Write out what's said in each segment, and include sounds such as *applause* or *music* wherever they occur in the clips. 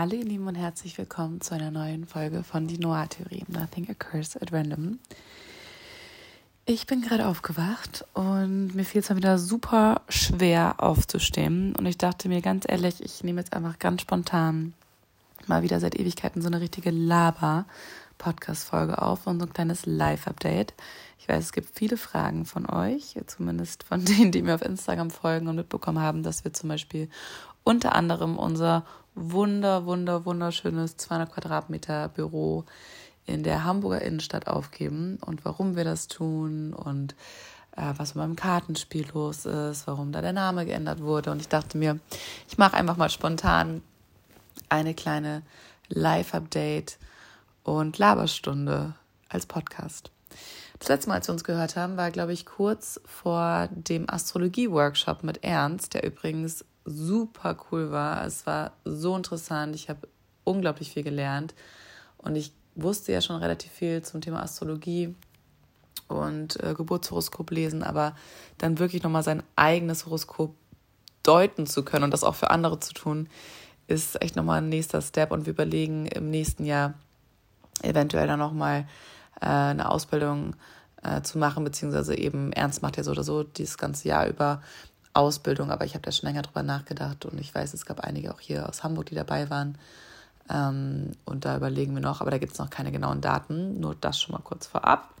Hallo ihr Lieben und herzlich willkommen zu einer neuen Folge von Die Noir-Theorie, Nothing Occurs at Random. Ich bin gerade aufgewacht und mir fiel es dann wieder super schwer aufzustehen. Und ich dachte mir ganz ehrlich, ich nehme jetzt einfach ganz spontan mal wieder seit Ewigkeiten so eine richtige Laber-Podcast-Folge auf und so ein kleines Live-Update. Ich weiß, es gibt viele Fragen von euch, zumindest von *laughs* denen, die mir auf Instagram folgen und mitbekommen haben, dass wir zum Beispiel unter anderem unser wunder, wunder, wunderschönes 200 Quadratmeter Büro in der Hamburger Innenstadt aufgeben und warum wir das tun und äh, was beim Kartenspiel los ist, warum da der Name geändert wurde. Und ich dachte mir, ich mache einfach mal spontan eine kleine Live-Update und Laberstunde als Podcast. Das letzte Mal, als wir uns gehört haben, war, glaube ich, kurz vor dem Astrologie-Workshop mit Ernst, der übrigens super cool war. Es war so interessant. Ich habe unglaublich viel gelernt. Und ich wusste ja schon relativ viel zum Thema Astrologie und äh, Geburtshoroskop lesen, aber dann wirklich nochmal sein eigenes Horoskop deuten zu können und das auch für andere zu tun, ist echt nochmal ein nächster Step. Und wir überlegen im nächsten Jahr eventuell dann nochmal äh, eine Ausbildung äh, zu machen, beziehungsweise eben Ernst macht ja so oder so dieses ganze Jahr über Ausbildung, aber ich habe da schon länger drüber nachgedacht und ich weiß, es gab einige auch hier aus Hamburg, die dabei waren. Ähm, und da überlegen wir noch, aber da gibt es noch keine genauen Daten. Nur das schon mal kurz vorab.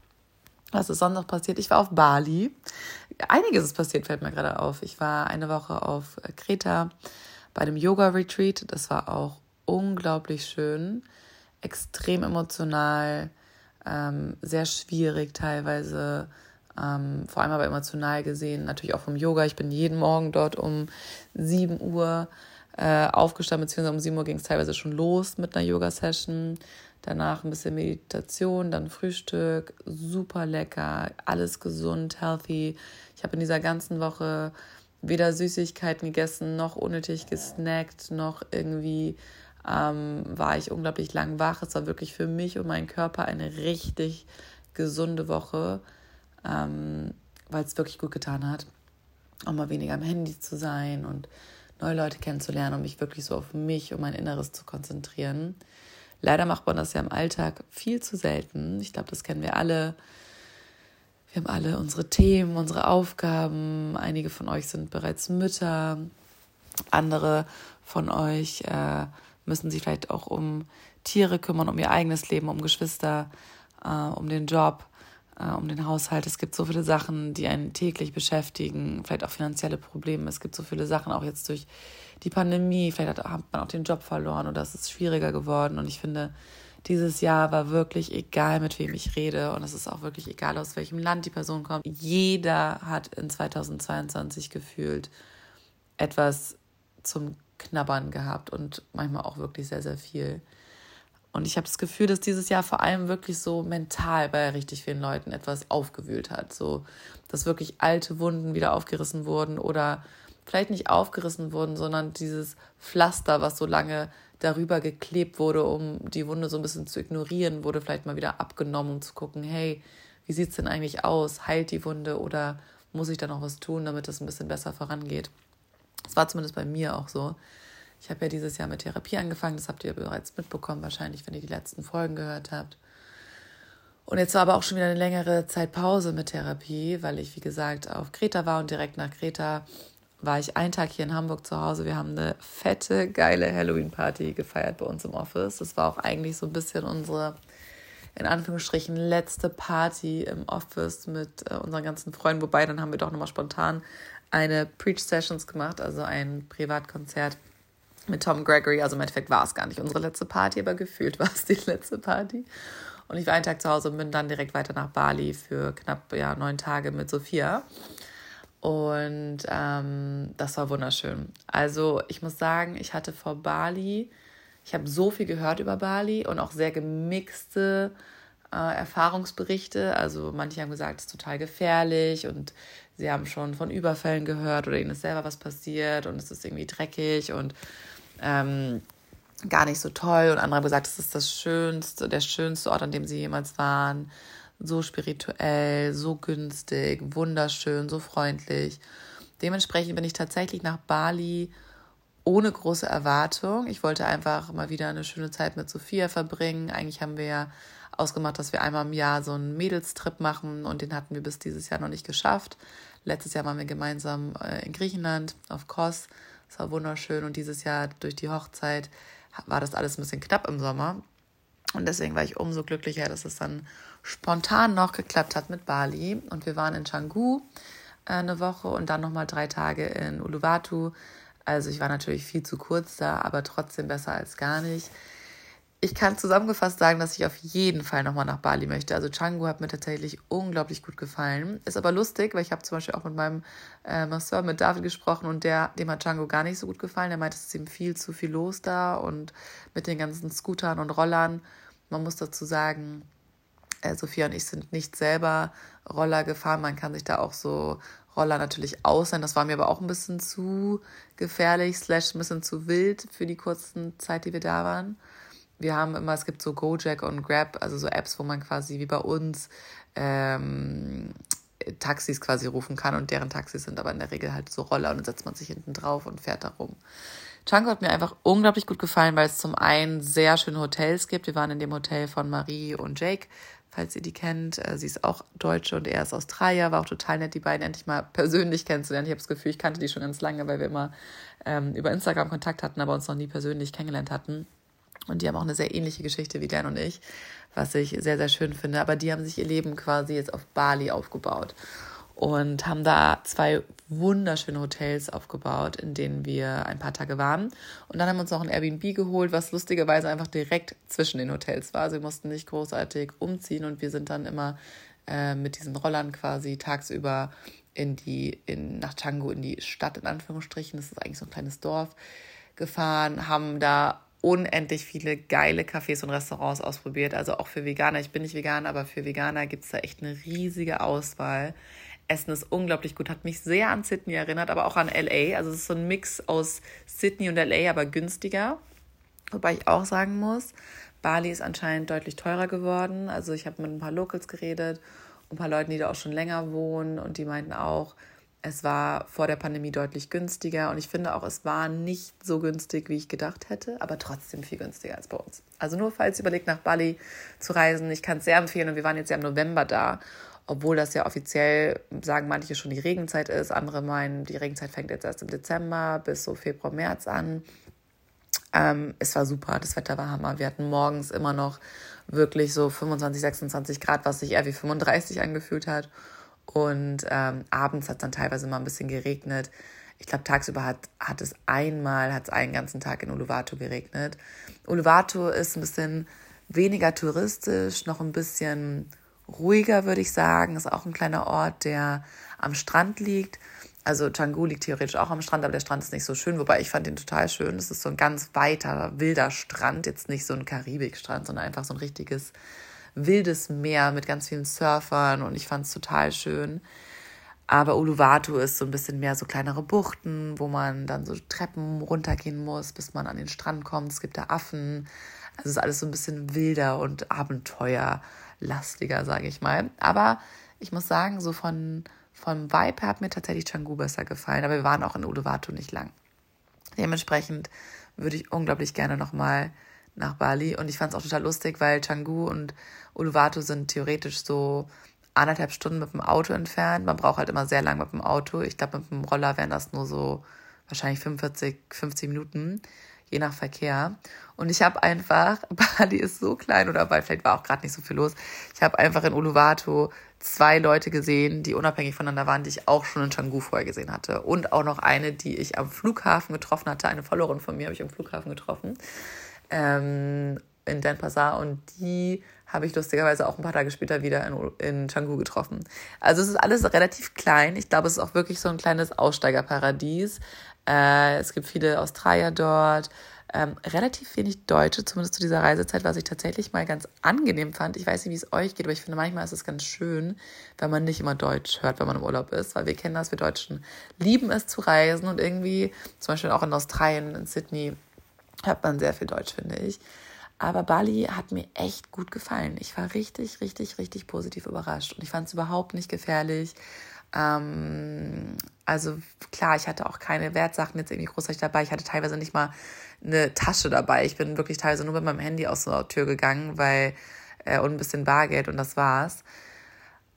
Was ist sonst noch passiert? Ich war auf Bali. Einiges ist passiert, fällt mir gerade auf. Ich war eine Woche auf Kreta bei einem Yoga-Retreat. Das war auch unglaublich schön, extrem emotional, ähm, sehr schwierig teilweise ähm, vor allem aber emotional gesehen, natürlich auch vom Yoga. Ich bin jeden Morgen dort um 7 Uhr äh, aufgestanden, beziehungsweise um 7 Uhr ging es teilweise schon los mit einer Yoga-Session. Danach ein bisschen Meditation, dann Frühstück, super lecker, alles gesund, healthy. Ich habe in dieser ganzen Woche weder Süßigkeiten gegessen, noch unnötig gesnackt, noch irgendwie ähm, war ich unglaublich lang wach. Es war wirklich für mich und meinen Körper eine richtig gesunde Woche ähm, weil es wirklich gut getan hat, auch mal weniger am Handy zu sein und neue Leute kennenzulernen und mich wirklich so auf mich und mein Inneres zu konzentrieren. Leider macht man das ja im Alltag viel zu selten. Ich glaube, das kennen wir alle. Wir haben alle unsere Themen, unsere Aufgaben. Einige von euch sind bereits Mütter. Andere von euch äh, müssen sich vielleicht auch um Tiere kümmern, um ihr eigenes Leben, um Geschwister, äh, um den Job äh, um den Haushalt. Es gibt so viele Sachen, die einen täglich beschäftigen, vielleicht auch finanzielle Probleme. Es gibt so viele Sachen, auch jetzt durch die Pandemie. Vielleicht hat, hat man auch den Job verloren oder es ist schwieriger geworden. Und ich finde, dieses Jahr war wirklich egal, mit wem ich rede. Und es ist auch wirklich egal, aus welchem Land die Person kommt. Jeder hat in 2022 gefühlt etwas zum Knabbern gehabt und manchmal auch wirklich sehr, sehr viel. Und ich habe das Gefühl, dass dieses Jahr vor allem wirklich so mental bei richtig vielen Leuten etwas aufgewühlt hat. So, dass wirklich alte Wunden wieder aufgerissen wurden oder vielleicht nicht aufgerissen wurden, sondern dieses Pflaster, was so lange darüber geklebt wurde, um die Wunde so ein bisschen zu ignorieren, wurde vielleicht mal wieder abgenommen, um zu gucken, hey, wie sieht es denn eigentlich aus? Heilt die Wunde oder muss ich da noch was tun, damit es ein bisschen besser vorangeht? Das war zumindest bei mir auch so. Ich habe ja dieses Jahr mit Therapie angefangen, das habt ihr bereits mitbekommen, wahrscheinlich, wenn ihr die letzten Folgen gehört habt. Und jetzt war aber auch schon wieder eine längere Zeit Pause mit Therapie, weil ich, wie gesagt, auf Kreta war und direkt nach Kreta war ich einen Tag hier in Hamburg zu Hause. Wir haben eine fette, geile Halloween-Party gefeiert bei uns im Office. Das war auch eigentlich so ein bisschen unsere, in Anführungsstrichen, letzte Party im Office mit äh, unseren ganzen Freunden. Wobei, dann haben wir doch nochmal spontan eine Preach-Sessions gemacht, also ein Privatkonzert mit Tom Gregory. Also im Endeffekt war es gar nicht unsere letzte Party, aber gefühlt war es die letzte Party. Und ich war einen Tag zu Hause und bin dann direkt weiter nach Bali für knapp ja, neun Tage mit Sophia. Und ähm, das war wunderschön. Also ich muss sagen, ich hatte vor Bali, ich habe so viel gehört über Bali und auch sehr gemixte äh, Erfahrungsberichte. Also manche haben gesagt, es ist total gefährlich und sie haben schon von Überfällen gehört oder ihnen ist selber was passiert und es ist irgendwie dreckig und ähm, gar nicht so toll. Und andere haben gesagt, es ist das schönste, der schönste Ort, an dem sie jemals waren. So spirituell, so günstig, wunderschön, so freundlich. Dementsprechend bin ich tatsächlich nach Bali ohne große Erwartung. Ich wollte einfach mal wieder eine schöne Zeit mit Sophia verbringen. Eigentlich haben wir ja ausgemacht, dass wir einmal im Jahr so einen Mädelstrip machen und den hatten wir bis dieses Jahr noch nicht geschafft. Letztes Jahr waren wir gemeinsam äh, in Griechenland auf Kos. Es war wunderschön und dieses Jahr durch die Hochzeit war das alles ein bisschen knapp im Sommer. Und deswegen war ich umso glücklicher, dass es dann spontan noch geklappt hat mit Bali. Und wir waren in Canggu äh, eine Woche und dann nochmal drei Tage in Uluwatu. Also ich war natürlich viel zu kurz da, aber trotzdem besser als gar nicht ich kann zusammengefasst sagen, dass ich auf jeden Fall nochmal nach Bali möchte. Also Canggu hat mir tatsächlich unglaublich gut gefallen. Ist aber lustig, weil ich habe zum Beispiel auch mit meinem äh, Masseur, mit David gesprochen und der, dem hat Canggu gar nicht so gut gefallen. Der meinte, es ist ihm viel zu viel los da und mit den ganzen Scootern und Rollern. Man muss dazu sagen, äh, Sophia und ich sind nicht selber Roller gefahren. Man kann sich da auch so Roller natürlich ausleihen. Das war mir aber auch ein bisschen zu gefährlich, slash ein bisschen zu wild für die kurzen Zeit, die wir da waren wir haben immer, es gibt so Gojek und Grab, also so Apps, wo man quasi wie bei uns ähm, Taxis quasi rufen kann und deren Taxis sind aber in der Regel halt so Roller und dann setzt man sich hinten drauf und fährt da rum. Chango hat mir einfach unglaublich gut gefallen, weil es zum einen sehr schöne Hotels gibt. Wir waren in dem Hotel von Marie und Jake, falls ihr die kennt. Äh, sie ist auch Deutsche und er ist Australier. War auch total nett, die beiden endlich mal persönlich kennenzulernen. Ich habe das Gefühl, ich kannte die schon ganz lange, weil wir immer ähm, über Instagram Kontakt hatten, aber uns noch nie persönlich kennengelernt hatten. Und die haben auch eine sehr ähnliche Geschichte wie Dan und ich, was ich sehr, sehr schön finde. Aber die haben sich ihr Leben quasi jetzt auf Bali aufgebaut und haben da zwei wunderschöne Hotels aufgebaut, in denen wir ein paar Tage waren. Und dann haben wir uns noch ein Airbnb geholt, was lustigerweise einfach direkt zwischen den Hotels war. Also wir mussten nicht großartig umziehen und wir sind dann immer äh, mit diesen Rollern quasi tagsüber in die, in, nach Changu in die Stadt, in Anführungsstrichen. Das ist eigentlich so ein kleines Dorf gefahren, haben da unendlich viele geile Cafés und Restaurants ausprobiert. Also auch für Veganer. Ich bin nicht Veganer, aber für Veganer gibt es da echt eine riesige Auswahl. Essen ist unglaublich gut, hat mich sehr an Sydney erinnert, aber auch an LA. Also es ist so ein Mix aus Sydney und LA, aber günstiger. Wobei ich auch sagen muss, Bali ist anscheinend deutlich teurer geworden. Also ich habe mit ein paar Locals geredet, ein paar Leuten, die da auch schon länger wohnen und die meinten auch, es war vor der Pandemie deutlich günstiger und ich finde auch, es war nicht so günstig, wie ich gedacht hätte, aber trotzdem viel günstiger als bei uns. Also nur falls ihr überlegt, nach Bali zu reisen, ich kann es sehr empfehlen und wir waren jetzt ja im November da, obwohl das ja offiziell, sagen manche, schon die Regenzeit ist. Andere meinen, die Regenzeit fängt jetzt erst im Dezember bis so Februar, März an. Ähm, es war super, das Wetter war Hammer. Wir hatten morgens immer noch wirklich so 25, 26 Grad, was sich eher wie 35 angefühlt hat. Und ähm, abends hat es dann teilweise mal ein bisschen geregnet. Ich glaube, tagsüber hat, hat es einmal, hat es einen ganzen Tag in Uluwatu geregnet. Uluwatu ist ein bisschen weniger touristisch, noch ein bisschen ruhiger, würde ich sagen. Ist auch ein kleiner Ort, der am Strand liegt. Also Canggu liegt theoretisch auch am Strand, aber der Strand ist nicht so schön, wobei ich fand ihn total schön. Es ist so ein ganz weiter, wilder Strand, jetzt nicht so ein Karibikstrand, sondern einfach so ein richtiges wildes Meer mit ganz vielen Surfern und ich fand es total schön. Aber Uluwatu ist so ein bisschen mehr so kleinere Buchten, wo man dann so Treppen runtergehen muss, bis man an den Strand kommt. Es gibt da Affen. Also es ist alles so ein bisschen wilder und abenteuerlastiger, sage ich mal. Aber ich muss sagen, so von, vom Vibe hat mir tatsächlich Canggu besser gefallen. Aber wir waren auch in Uluwatu nicht lang. Dementsprechend würde ich unglaublich gerne nochmal nach Bali. Und ich fand es auch total lustig, weil Canggu und Uluwatu sind theoretisch so anderthalb Stunden mit dem Auto entfernt. Man braucht halt immer sehr lang mit dem Auto. Ich glaube, mit dem Roller wären das nur so wahrscheinlich 45, 50 Minuten, je nach Verkehr. Und ich habe einfach, *laughs* Bali ist so klein oder weil vielleicht war auch gerade nicht so viel los. Ich habe einfach in Uluwatu zwei Leute gesehen, die unabhängig voneinander waren, die ich auch schon in Canggu vorher gesehen hatte. Und auch noch eine, die ich am Flughafen getroffen hatte. Eine Followerin von mir habe ich am Flughafen getroffen ähm, in Denpasar und die habe ich lustigerweise auch ein paar Tage später wieder in, in Canggu getroffen. Also es ist alles relativ klein. Ich glaube, es ist auch wirklich so ein kleines Aussteigerparadies. Äh, es gibt viele Australier dort, ähm, relativ wenig Deutsche, zumindest zu dieser Reisezeit, was ich tatsächlich mal ganz angenehm fand. Ich weiß nicht, wie es euch geht, aber ich finde, manchmal ist es ganz schön, wenn man nicht immer Deutsch hört, wenn man im Urlaub ist, weil wir kennen das, wir Deutschen lieben es zu reisen und irgendwie, zum Beispiel auch in Australien, in Sydney, hört man sehr viel Deutsch, finde ich. Aber Bali hat mir echt gut gefallen. Ich war richtig, richtig, richtig positiv überrascht. Und ich fand es überhaupt nicht gefährlich. Ähm, Also klar, ich hatte auch keine Wertsachen jetzt irgendwie großartig dabei. Ich hatte teilweise nicht mal eine Tasche dabei. Ich bin wirklich teilweise nur mit meinem Handy aus der Tür gegangen, weil äh, und ein bisschen Bargeld und das war's.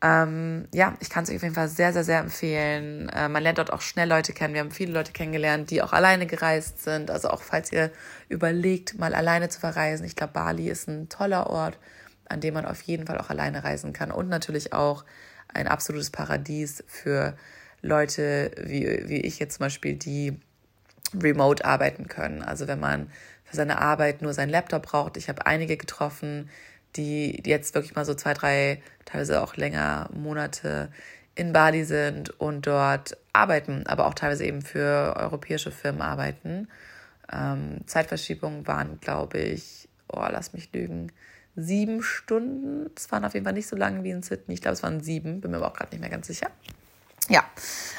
Ähm, ja, ich kann es euch auf jeden Fall sehr, sehr, sehr empfehlen. Äh, man lernt dort auch schnell Leute kennen. Wir haben viele Leute kennengelernt, die auch alleine gereist sind. Also auch falls ihr überlegt, mal alleine zu verreisen. Ich glaube, Bali ist ein toller Ort, an dem man auf jeden Fall auch alleine reisen kann. Und natürlich auch ein absolutes Paradies für Leute wie, wie ich jetzt zum Beispiel, die remote arbeiten können. Also wenn man für seine Arbeit nur seinen Laptop braucht. Ich habe einige getroffen, die jetzt wirklich mal so zwei, drei, teilweise auch länger Monate in Bali sind und dort arbeiten, aber auch teilweise eben für europäische Firmen arbeiten. Ähm, Zeitverschiebungen waren, glaube ich, oh, lass mich lügen, sieben Stunden. Es waren auf jeden Fall nicht so lange wie in Sydney. Ich glaube, es waren sieben, bin mir aber auch gerade nicht mehr ganz sicher. Ja,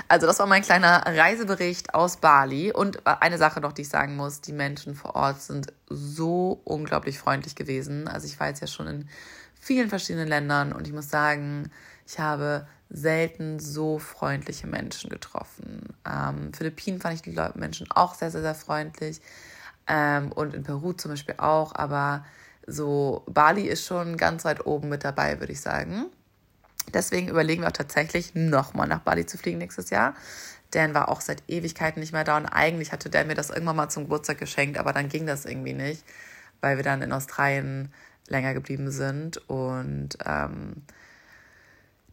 also das war mein kleiner Reisebericht aus Bali. Und eine Sache noch, die ich sagen muss, die Menschen vor Ort sind so unglaublich freundlich gewesen. Also ich war jetzt ja schon in vielen verschiedenen Ländern und ich muss sagen, ich habe selten so freundliche Menschen getroffen. Ähm, Philippinen fand ich die Menschen auch sehr, sehr, sehr freundlich. Ähm, und in Peru zum Beispiel auch. Aber so Bali ist schon ganz weit oben mit dabei, würde ich sagen. Deswegen überlegen wir auch tatsächlich nochmal nach Bali zu fliegen nächstes Jahr. Dan war auch seit Ewigkeiten nicht mehr da und eigentlich hatte Dan mir das irgendwann mal zum Geburtstag geschenkt, aber dann ging das irgendwie nicht, weil wir dann in Australien länger geblieben sind und ähm,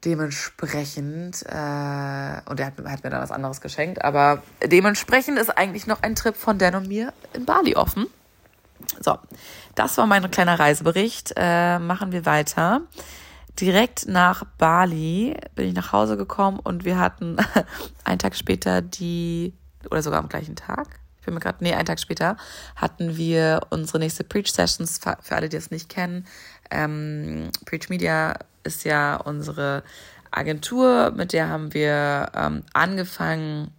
dementsprechend, äh, und er hat, hat, mir dann was anderes geschenkt, aber dementsprechend ist eigentlich noch ein Trip von Dan und mir in Bali offen. So, das war mein kleiner Reisebericht. Äh, machen wir weiter direkt nach Bali bin ich nach Hause gekommen und wir hatten *laughs* einen Tag später die, oder sogar am gleichen Tag, ich bin mir gerade, nee, einen Tag später, hatten wir unsere nächste Preach Sessions, für alle, die es nicht kennen. Ähm, Preach Media ist ja unsere Agentur, mit der haben wir ähm, angefangen,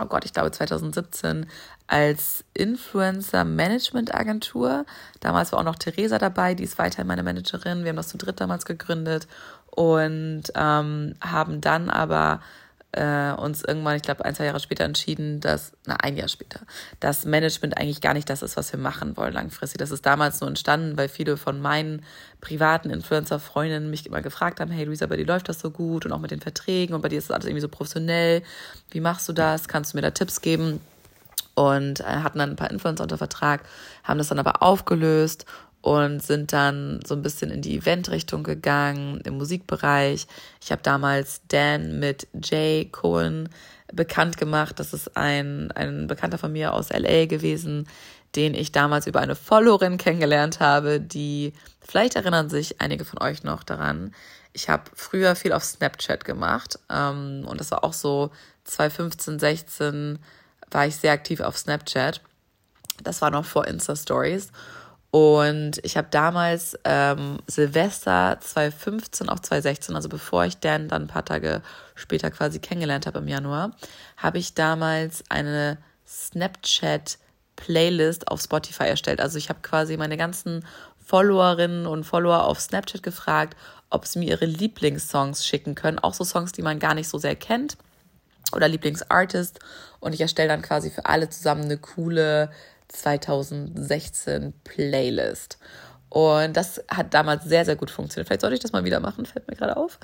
oh Gott, ich glaube 2017 als Influencer Management Agentur. Damals war auch noch Theresa dabei, die ist weiterhin meine Managerin. Wir haben das zu dritt damals gegründet und ähm, haben dann aber äh, uns irgendwann, ich glaube, ein, zwei Jahre später entschieden, dass, na, ein Jahr später, dass Management eigentlich gar nicht das ist, was wir machen wollen langfristig. Das ist damals nur entstanden, weil viele von meinen privaten Influencer-Freundinnen mich immer gefragt haben, hey Luisa, bei dir läuft das so gut und auch mit den Verträgen und bei dir ist das alles irgendwie so professionell. Wie machst du das? Kannst du mir da Tipps geben? Und äh, hatten dann ein paar Influencer unter Vertrag, haben das dann aber aufgelöst und sind dann so ein bisschen in die Eventrichtung gegangen, im Musikbereich. Ich habe damals Dan mit Jay Cohen bekannt gemacht. Das ist ein, ein Bekannter von mir aus LA gewesen, den ich damals über eine Followerin kennengelernt habe, die, vielleicht erinnern sich einige von euch noch daran, ich habe früher viel auf Snapchat gemacht ähm, und das war auch so 2015, 16 war ich sehr aktiv auf Snapchat. Das war noch vor Insta-Stories. Und ich habe damals ähm, Silvester 2015, auch 2016, also bevor ich Dan dann ein paar Tage später quasi kennengelernt habe im Januar, habe ich damals eine Snapchat-Playlist auf Spotify erstellt. Also ich habe quasi meine ganzen Followerinnen und Follower auf Snapchat gefragt, ob sie mir ihre Lieblingssongs schicken können. Auch so Songs, die man gar nicht so sehr kennt oder Lieblingsartist. Und ich erstelle dann quasi für alle zusammen eine coole 2016 Playlist. Und das hat damals sehr, sehr gut funktioniert. Vielleicht sollte ich das mal wieder machen, fällt mir gerade auf.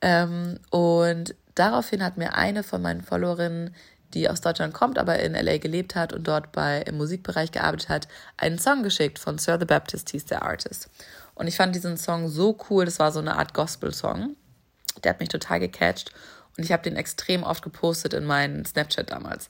Ähm, und daraufhin hat mir eine von meinen Followerinnen, die aus Deutschland kommt, aber in LA gelebt hat und dort bei, im Musikbereich gearbeitet hat, einen Song geschickt von Sir the Baptist, hieß der Artist. Und ich fand diesen Song so cool, das war so eine Art Gospel-Song. Der hat mich total gecatcht und ich habe den extrem oft gepostet in meinen Snapchat damals.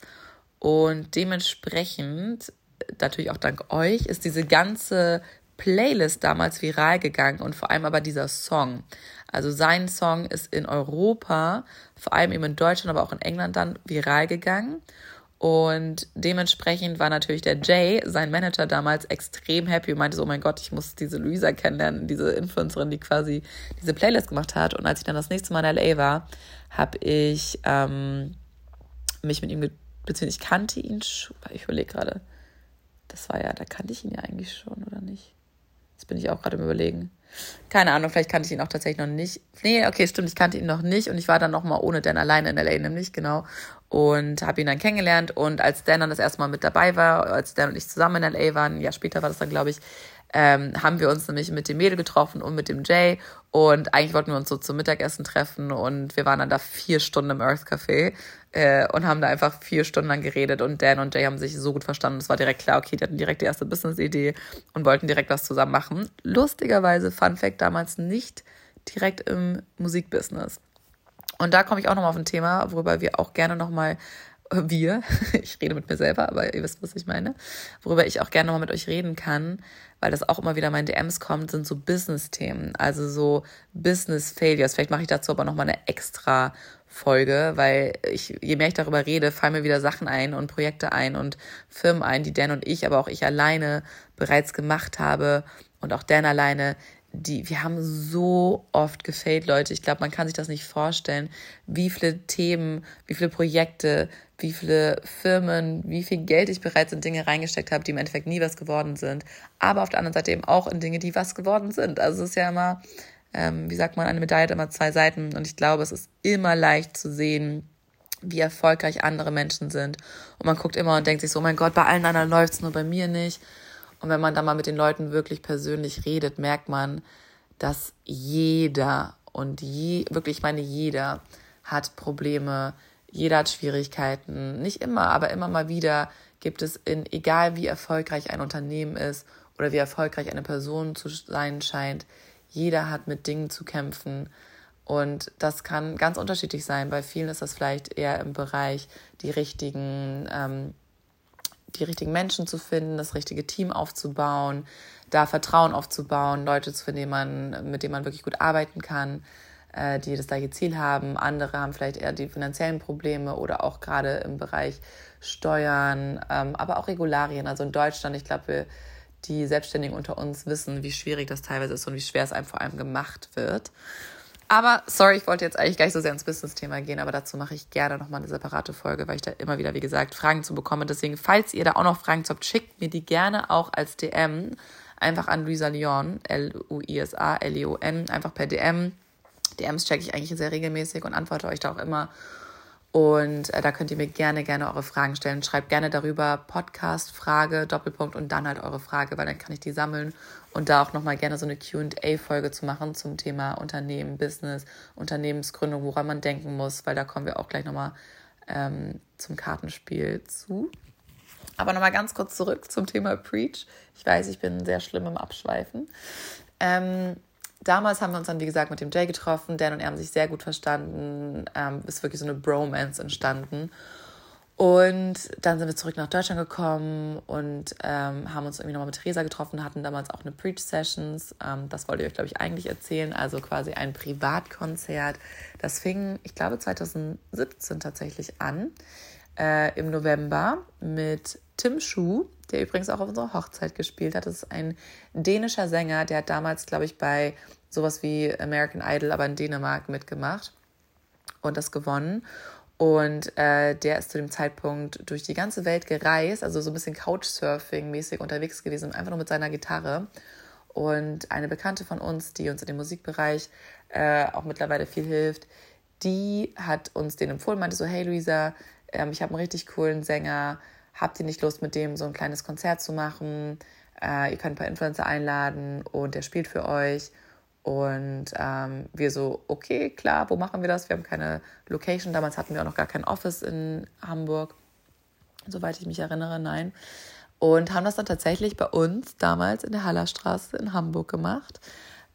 Und dementsprechend natürlich auch dank euch, ist diese ganze Playlist damals viral gegangen und vor allem aber dieser Song. Also sein Song ist in Europa, vor allem eben in Deutschland, aber auch in England dann viral gegangen. Und dementsprechend war natürlich der Jay, sein Manager damals, extrem happy und meinte so, oh mein Gott, ich muss diese Luisa kennenlernen, diese Influencerin, die quasi diese Playlist gemacht hat. Und als ich dann das nächste Mal in LA war, habe ich ähm, mich mit ihm, beziehungsweise ich kannte ihn ich überlege gerade, das war ja, da kannte ich ihn ja eigentlich schon, oder nicht? Jetzt bin ich auch gerade im Überlegen. Keine Ahnung, vielleicht kannte ich ihn auch tatsächlich noch nicht. Nee, okay, stimmt, ich kannte ihn noch nicht und ich war dann nochmal ohne Dan alleine in LA, nämlich, genau. Und habe ihn dann kennengelernt und als Dan dann das erste Mal mit dabei war, als Dan und ich zusammen in LA waren, ja, später war das dann, glaube ich, ähm, haben wir uns nämlich mit dem Mädel getroffen und mit dem Jay. Und eigentlich wollten wir uns so zum Mittagessen treffen und wir waren dann da vier Stunden im Earth Café äh, und haben da einfach vier Stunden lang geredet. Und Dan und Jay haben sich so gut verstanden. Es war direkt klar, okay, die hatten direkt die erste Business-Idee und wollten direkt was zusammen machen. Lustigerweise, Fun Fact, damals nicht direkt im Musikbusiness. Und da komme ich auch nochmal auf ein Thema, worüber wir auch gerne nochmal wir, *laughs* ich rede mit mir selber, aber ihr wisst, was ich meine, worüber ich auch gerne nochmal mit euch reden kann, weil das auch immer wieder in meinen DMs kommt, sind so Business-Themen, also so Business-Failures. Vielleicht mache ich dazu aber nochmal eine extra Folge, weil ich, je mehr ich darüber rede, fallen mir wieder Sachen ein und Projekte ein und Firmen ein, die Dan und ich, aber auch ich alleine bereits gemacht habe und auch Dan alleine, die, wir haben so oft gefailt, Leute. Ich glaube, man kann sich das nicht vorstellen, wie viele Themen, wie viele Projekte, wie viele Firmen, wie viel Geld ich bereits in Dinge reingesteckt habe, die im Endeffekt nie was geworden sind. Aber auf der anderen Seite eben auch in Dinge, die was geworden sind. Also es ist ja immer, ähm, wie sagt man, eine Medaille hat immer zwei Seiten. Und ich glaube, es ist immer leicht zu sehen, wie erfolgreich andere Menschen sind. Und man guckt immer und denkt sich so, oh mein Gott, bei allen anderen läuft es nur bei mir nicht. Und wenn man dann mal mit den Leuten wirklich persönlich redet, merkt man, dass jeder und je, wirklich, ich meine, jeder hat Probleme, jeder hat Schwierigkeiten. Nicht immer, aber immer mal wieder gibt es in, egal wie erfolgreich ein Unternehmen ist oder wie erfolgreich eine Person zu sein scheint, jeder hat mit Dingen zu kämpfen. Und das kann ganz unterschiedlich sein. Bei vielen ist das vielleicht eher im Bereich, die richtigen, ähm, die richtigen Menschen zu finden, das richtige Team aufzubauen, da Vertrauen aufzubauen, Leute zu finden, man, mit denen man wirklich gut arbeiten kann äh, die das gleiche Ziel haben. Andere haben vielleicht eher die finanziellen Probleme oder auch gerade im Bereich Steuern, ähm, aber auch Regularien. Also in Deutschland, ich glaube, die Selbstständigen unter uns wissen, wie schwierig das teilweise ist und wie schwer es einem vor allem gemacht wird. Aber sorry, ich wollte jetzt eigentlich gar nicht so sehr ins Business-Thema gehen, aber dazu mache ich gerne nochmal eine separate Folge, weil ich da immer wieder, wie gesagt, Fragen zu bekomme. Deswegen, falls ihr da auch noch Fragen habt, schickt mir die gerne auch als DM einfach an Luisa Leon, L-U-I-S-A, L-E-O-N, einfach per DM. DMs checke ich eigentlich sehr regelmäßig und antworte euch da auch immer. Und äh, da könnt ihr mir gerne, gerne eure Fragen stellen. Schreibt gerne darüber Podcast, Frage, Doppelpunkt und dann halt eure Frage, weil dann kann ich die sammeln und da auch nochmal gerne so eine QA-Folge zu machen zum Thema Unternehmen, Business, Unternehmensgründung, woran man denken muss, weil da kommen wir auch gleich nochmal ähm, zum Kartenspiel zu. Aber nochmal ganz kurz zurück zum Thema Preach. Ich weiß, ich bin sehr schlimm im Abschweifen. Ähm, damals haben wir uns dann, wie gesagt, mit dem Jay getroffen. Dan und er haben sich sehr gut verstanden. Ähm, ist wirklich so eine Bromance entstanden. Und dann sind wir zurück nach Deutschland gekommen und ähm, haben uns irgendwie nochmal mit Theresa getroffen, hatten damals auch eine Preach-Sessions. Ähm, das wollte ich euch, glaube ich, eigentlich erzählen. Also quasi ein Privatkonzert. Das fing, ich glaube, 2017 tatsächlich an, äh, im November mit Tim Schuh, der übrigens auch auf unserer Hochzeit gespielt hat. Das ist ein dänischer Sänger, der hat damals, glaube ich, bei sowas wie American Idol, aber in Dänemark mitgemacht und das gewonnen. Und äh, der ist zu dem Zeitpunkt durch die ganze Welt gereist, also so ein bisschen Couchsurfing-mäßig unterwegs gewesen, einfach nur mit seiner Gitarre. Und eine Bekannte von uns, die uns in dem Musikbereich äh, auch mittlerweile viel hilft, die hat uns den empfohlen, meinte so, hey Luisa, ähm, ich habe einen richtig coolen Sänger, habt ihr nicht Lust, mit dem so ein kleines Konzert zu machen? Äh, ihr könnt ein paar Influencer einladen und der spielt für euch. Und ähm, wir so, okay, klar, wo machen wir das? Wir haben keine Location. Damals hatten wir auch noch gar kein Office in Hamburg, soweit ich mich erinnere, nein. Und haben das dann tatsächlich bei uns damals in der Hallerstraße in Hamburg gemacht.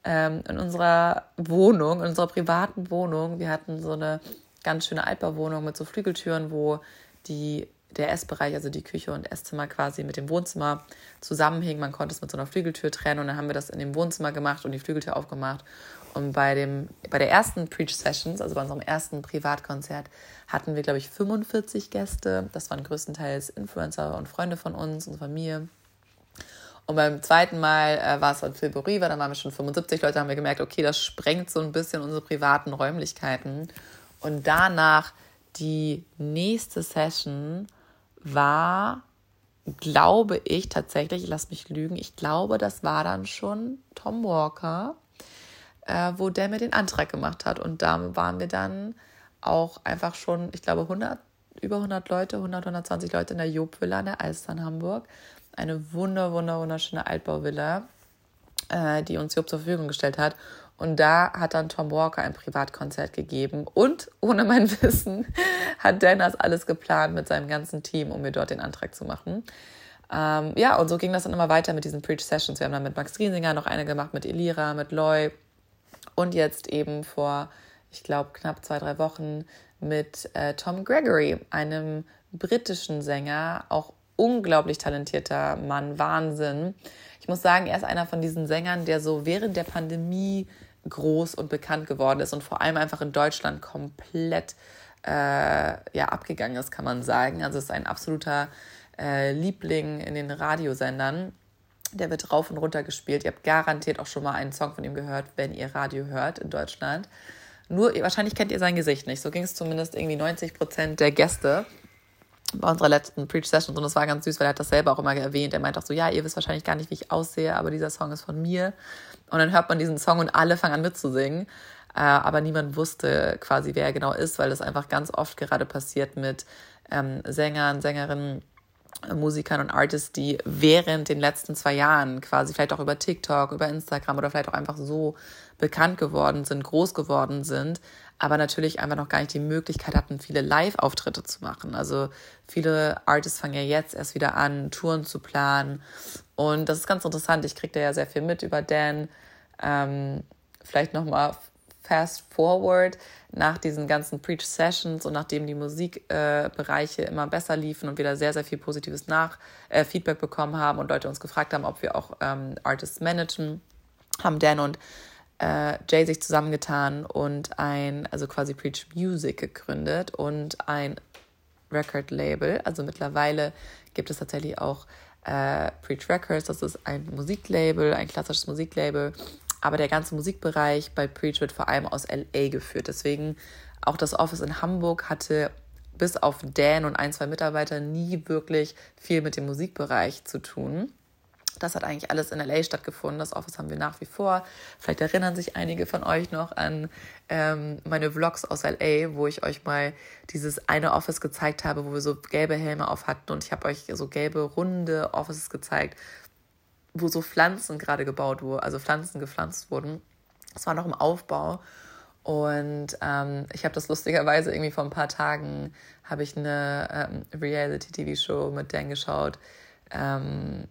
Ähm, in unserer Wohnung, in unserer privaten Wohnung. Wir hatten so eine ganz schöne Altbauwohnung mit so Flügeltüren, wo die der Essbereich, also die Küche und Esszimmer quasi mit dem Wohnzimmer zusammenhing. Man konnte es mit so einer Flügeltür trennen und dann haben wir das in dem Wohnzimmer gemacht und die Flügeltür aufgemacht. Und bei, dem, bei der ersten Preach Sessions, also bei unserem ersten Privatkonzert, hatten wir, glaube ich, 45 Gäste. Das waren größtenteils Influencer und Freunde von uns, unsere Familie. Und beim zweiten Mal äh, war es dann Phil Boriva, dann waren wir schon 75 Leute, haben wir gemerkt, okay, das sprengt so ein bisschen unsere privaten Räumlichkeiten. Und danach die nächste Session war glaube ich tatsächlich, lass mich lügen, ich glaube, das war dann schon Tom Walker, äh, wo der mir den Antrag gemacht hat. Und da waren wir dann auch einfach schon, ich glaube, 100, über 100 Leute, 100, 120 Leute in der Job Villa in der Alster in Hamburg. Eine wunder, wunder, wunderschöne Altbauvilla, äh, die uns Job zur Verfügung gestellt hat. Und da hat dann Tom Walker ein Privatkonzert gegeben. Und ohne mein *laughs* Wissen hat Dan das alles geplant mit seinem ganzen Team, um mir dort den Antrag zu machen. Ähm, ja, und so ging das dann immer weiter mit diesen Preach Sessions. Wir haben dann mit Max Griesinger noch eine gemacht, mit Elira, mit Loy. Und jetzt eben vor, ich glaube, knapp zwei, drei Wochen mit äh, Tom Gregory, einem britischen Sänger, auch unglaublich talentierter Mann, Wahnsinn. Ich muss sagen, er ist einer von diesen Sängern, der so während der Pandemie groß und bekannt geworden ist und vor allem einfach in Deutschland komplett äh, ja, abgegangen ist, kann man sagen. Also es ist ein absoluter äh, Liebling in den Radiosendern. Der wird rauf und runter gespielt. Ihr habt garantiert auch schon mal einen Song von ihm gehört, wenn ihr Radio hört in Deutschland. Nur, wahrscheinlich kennt ihr sein Gesicht nicht. So ging es zumindest irgendwie 90 Prozent der Gäste bei unserer letzten Preach-Session. Und das war ganz süß, weil er hat das selber auch immer erwähnt. Er meint auch so, ja, ihr wisst wahrscheinlich gar nicht, wie ich aussehe, aber dieser Song ist von mir. Und dann hört man diesen Song und alle fangen an mitzusingen. Äh, aber niemand wusste quasi, wer er genau ist, weil das einfach ganz oft gerade passiert mit ähm, Sängern, Sängerinnen, Musikern und Artists, die während den letzten zwei Jahren quasi vielleicht auch über TikTok, über Instagram oder vielleicht auch einfach so bekannt geworden sind, groß geworden sind, aber natürlich einfach noch gar nicht die Möglichkeit hatten, viele Live-Auftritte zu machen. Also viele Artists fangen ja jetzt erst wieder an, Touren zu planen. Und das ist ganz interessant. Ich kriege da ja sehr viel mit über Dan. Ähm, vielleicht nochmal fast forward nach diesen ganzen Preach-Sessions und nachdem die Musikbereiche äh, immer besser liefen und wir da sehr, sehr viel positives Nach äh, Feedback bekommen haben und Leute uns gefragt haben, ob wir auch ähm, Artists managen, haben Dan und äh, Jay sich zusammengetan und ein, also quasi Preach Music gegründet und ein Record-Label. Also mittlerweile gibt es tatsächlich auch äh, Preach Records, das ist ein Musiklabel, ein klassisches Musiklabel. Aber der ganze Musikbereich bei Preach wird vor allem aus LA geführt. Deswegen auch das Office in Hamburg hatte bis auf Dan und ein, zwei Mitarbeiter nie wirklich viel mit dem Musikbereich zu tun. Das hat eigentlich alles in LA stattgefunden. Das Office haben wir nach wie vor. Vielleicht erinnern sich einige von euch noch an ähm, meine Vlogs aus LA, wo ich euch mal dieses eine Office gezeigt habe, wo wir so gelbe Helme auf hatten und ich habe euch so gelbe runde Offices gezeigt, wo so Pflanzen gerade gebaut wurden, also Pflanzen gepflanzt wurden. Das war noch im Aufbau. Und ähm, ich habe das lustigerweise irgendwie vor ein paar Tagen habe ich eine ähm, Reality-TV-Show mit Dan geschaut. Ähm,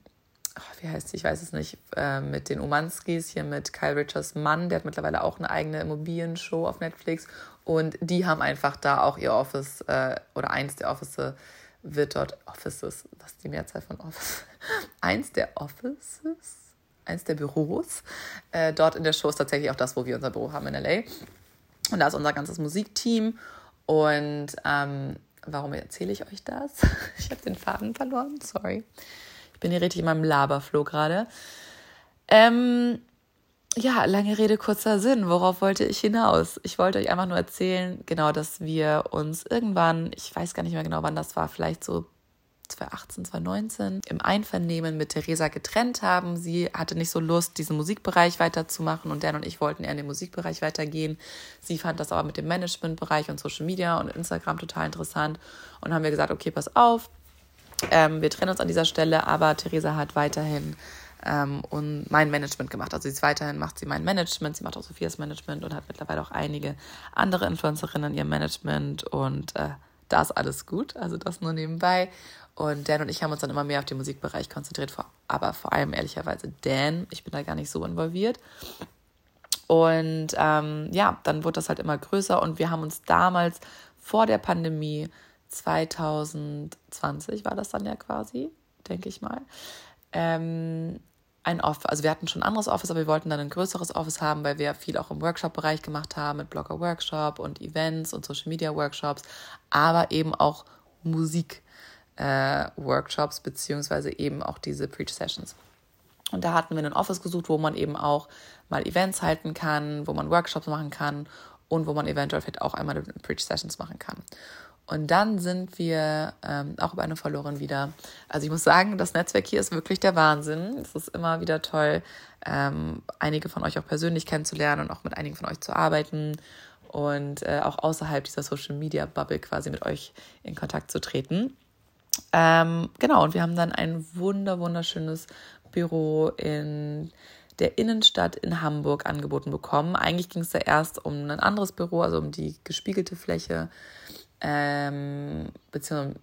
oh, wie heißt sie, ich weiß es nicht, äh, mit den Umanskis, hier mit Kyle Richards Mann, der hat mittlerweile auch eine eigene Immobilienshow auf Netflix und die haben einfach da auch ihr Office äh, oder eins der Office wird dort, Offices, was ist die Mehrzahl von Office? *laughs* eins der Offices, eins der Büros, äh, dort in der Show ist tatsächlich auch das, wo wir unser Büro haben in L.A. Und da ist unser ganzes Musikteam und ähm, warum erzähle ich euch das? *laughs* Ich habe den Faden verloren, sorry. Ich bin hier richtig in meinem Laberflow gerade. Ähm, ja, lange Rede, kurzer Sinn. Worauf wollte ich hinaus? Ich wollte euch einfach nur erzählen, genau, dass wir uns irgendwann, ich weiß gar nicht mehr genau, wann das war, vielleicht so 2018, 2019, im Einvernehmen mit Theresa getrennt haben. Sie hatte nicht so Lust, diesen Musikbereich weiterzumachen und Dan und ich wollten eher in den Musikbereich weitergehen. Sie fand das aber mit dem Managementbereich und Social Media und Instagram total interessant und haben wir gesagt, okay, pass auf, ähm, wir trennen uns an dieser Stelle, aber Theresa hat weiterhin ähm, und mein Management gemacht. Also sie ist weiterhin macht sie mein Management, sie macht auch Sophias Management und hat mittlerweile auch einige andere Influencerinnen in ihrem Management und äh, da ist alles gut, also das nur nebenbei. Und Dan und ich haben uns dann immer mehr auf den Musikbereich konzentriert, aber vor allem ehrlicherweise Dan, ich bin da gar nicht so involviert. Und ähm, ja, dann wurde das halt immer größer und wir haben uns damals vor der Pandemie 2020 war das dann ja quasi, denke ich mal. Ähm, ein Office, also wir hatten schon ein anderes Office, aber wir wollten dann ein größeres Office haben, weil wir viel auch im Workshop-Bereich gemacht haben, mit Blogger-Workshop und Events und Social-Media-Workshops, aber eben auch Musik-Workshops, äh, beziehungsweise eben auch diese Preach-Sessions. Und da hatten wir ein Office gesucht, wo man eben auch mal Events halten kann, wo man Workshops machen kann und wo man eventuell vielleicht auch einmal Preach-Sessions machen kann. Und dann sind wir ähm, auch über eine verloren wieder. Also ich muss sagen, das Netzwerk hier ist wirklich der Wahnsinn. Es ist immer wieder toll, ähm, einige von euch auch persönlich kennenzulernen und auch mit einigen von euch zu arbeiten und äh, auch außerhalb dieser Social Media Bubble quasi mit euch in Kontakt zu treten. Ähm, genau, und wir haben dann ein wunder, wunderschönes Büro in der Innenstadt in Hamburg angeboten bekommen. Eigentlich ging es da erst um ein anderes Büro, also um die gespiegelte Fläche, ähm, beziehungsweise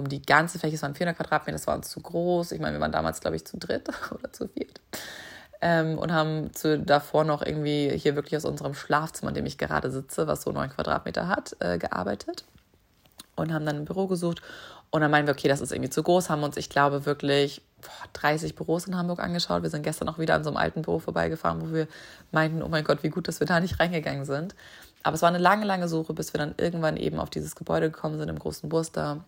um die ganze Fläche. Es waren 400 Quadratmeter, das war uns zu groß. Ich meine, wir waren damals, glaube ich, zu dritt *laughs* oder zu viert. Ähm, und haben zu, davor noch irgendwie hier wirklich aus unserem Schlafzimmer, in dem ich gerade sitze, was so neun Quadratmeter hat, äh, gearbeitet. Und haben dann ein Büro gesucht. Und dann meinen wir, okay, das ist irgendwie zu groß, haben uns, ich glaube, wirklich 30 Büros in Hamburg angeschaut. Wir sind gestern auch wieder an so einem alten Büro vorbeigefahren, wo wir meinten, oh mein Gott, wie gut, dass wir da nicht reingegangen sind. Aber es war eine lange, lange Suche, bis wir dann irgendwann eben auf dieses Gebäude gekommen sind im großen Burster.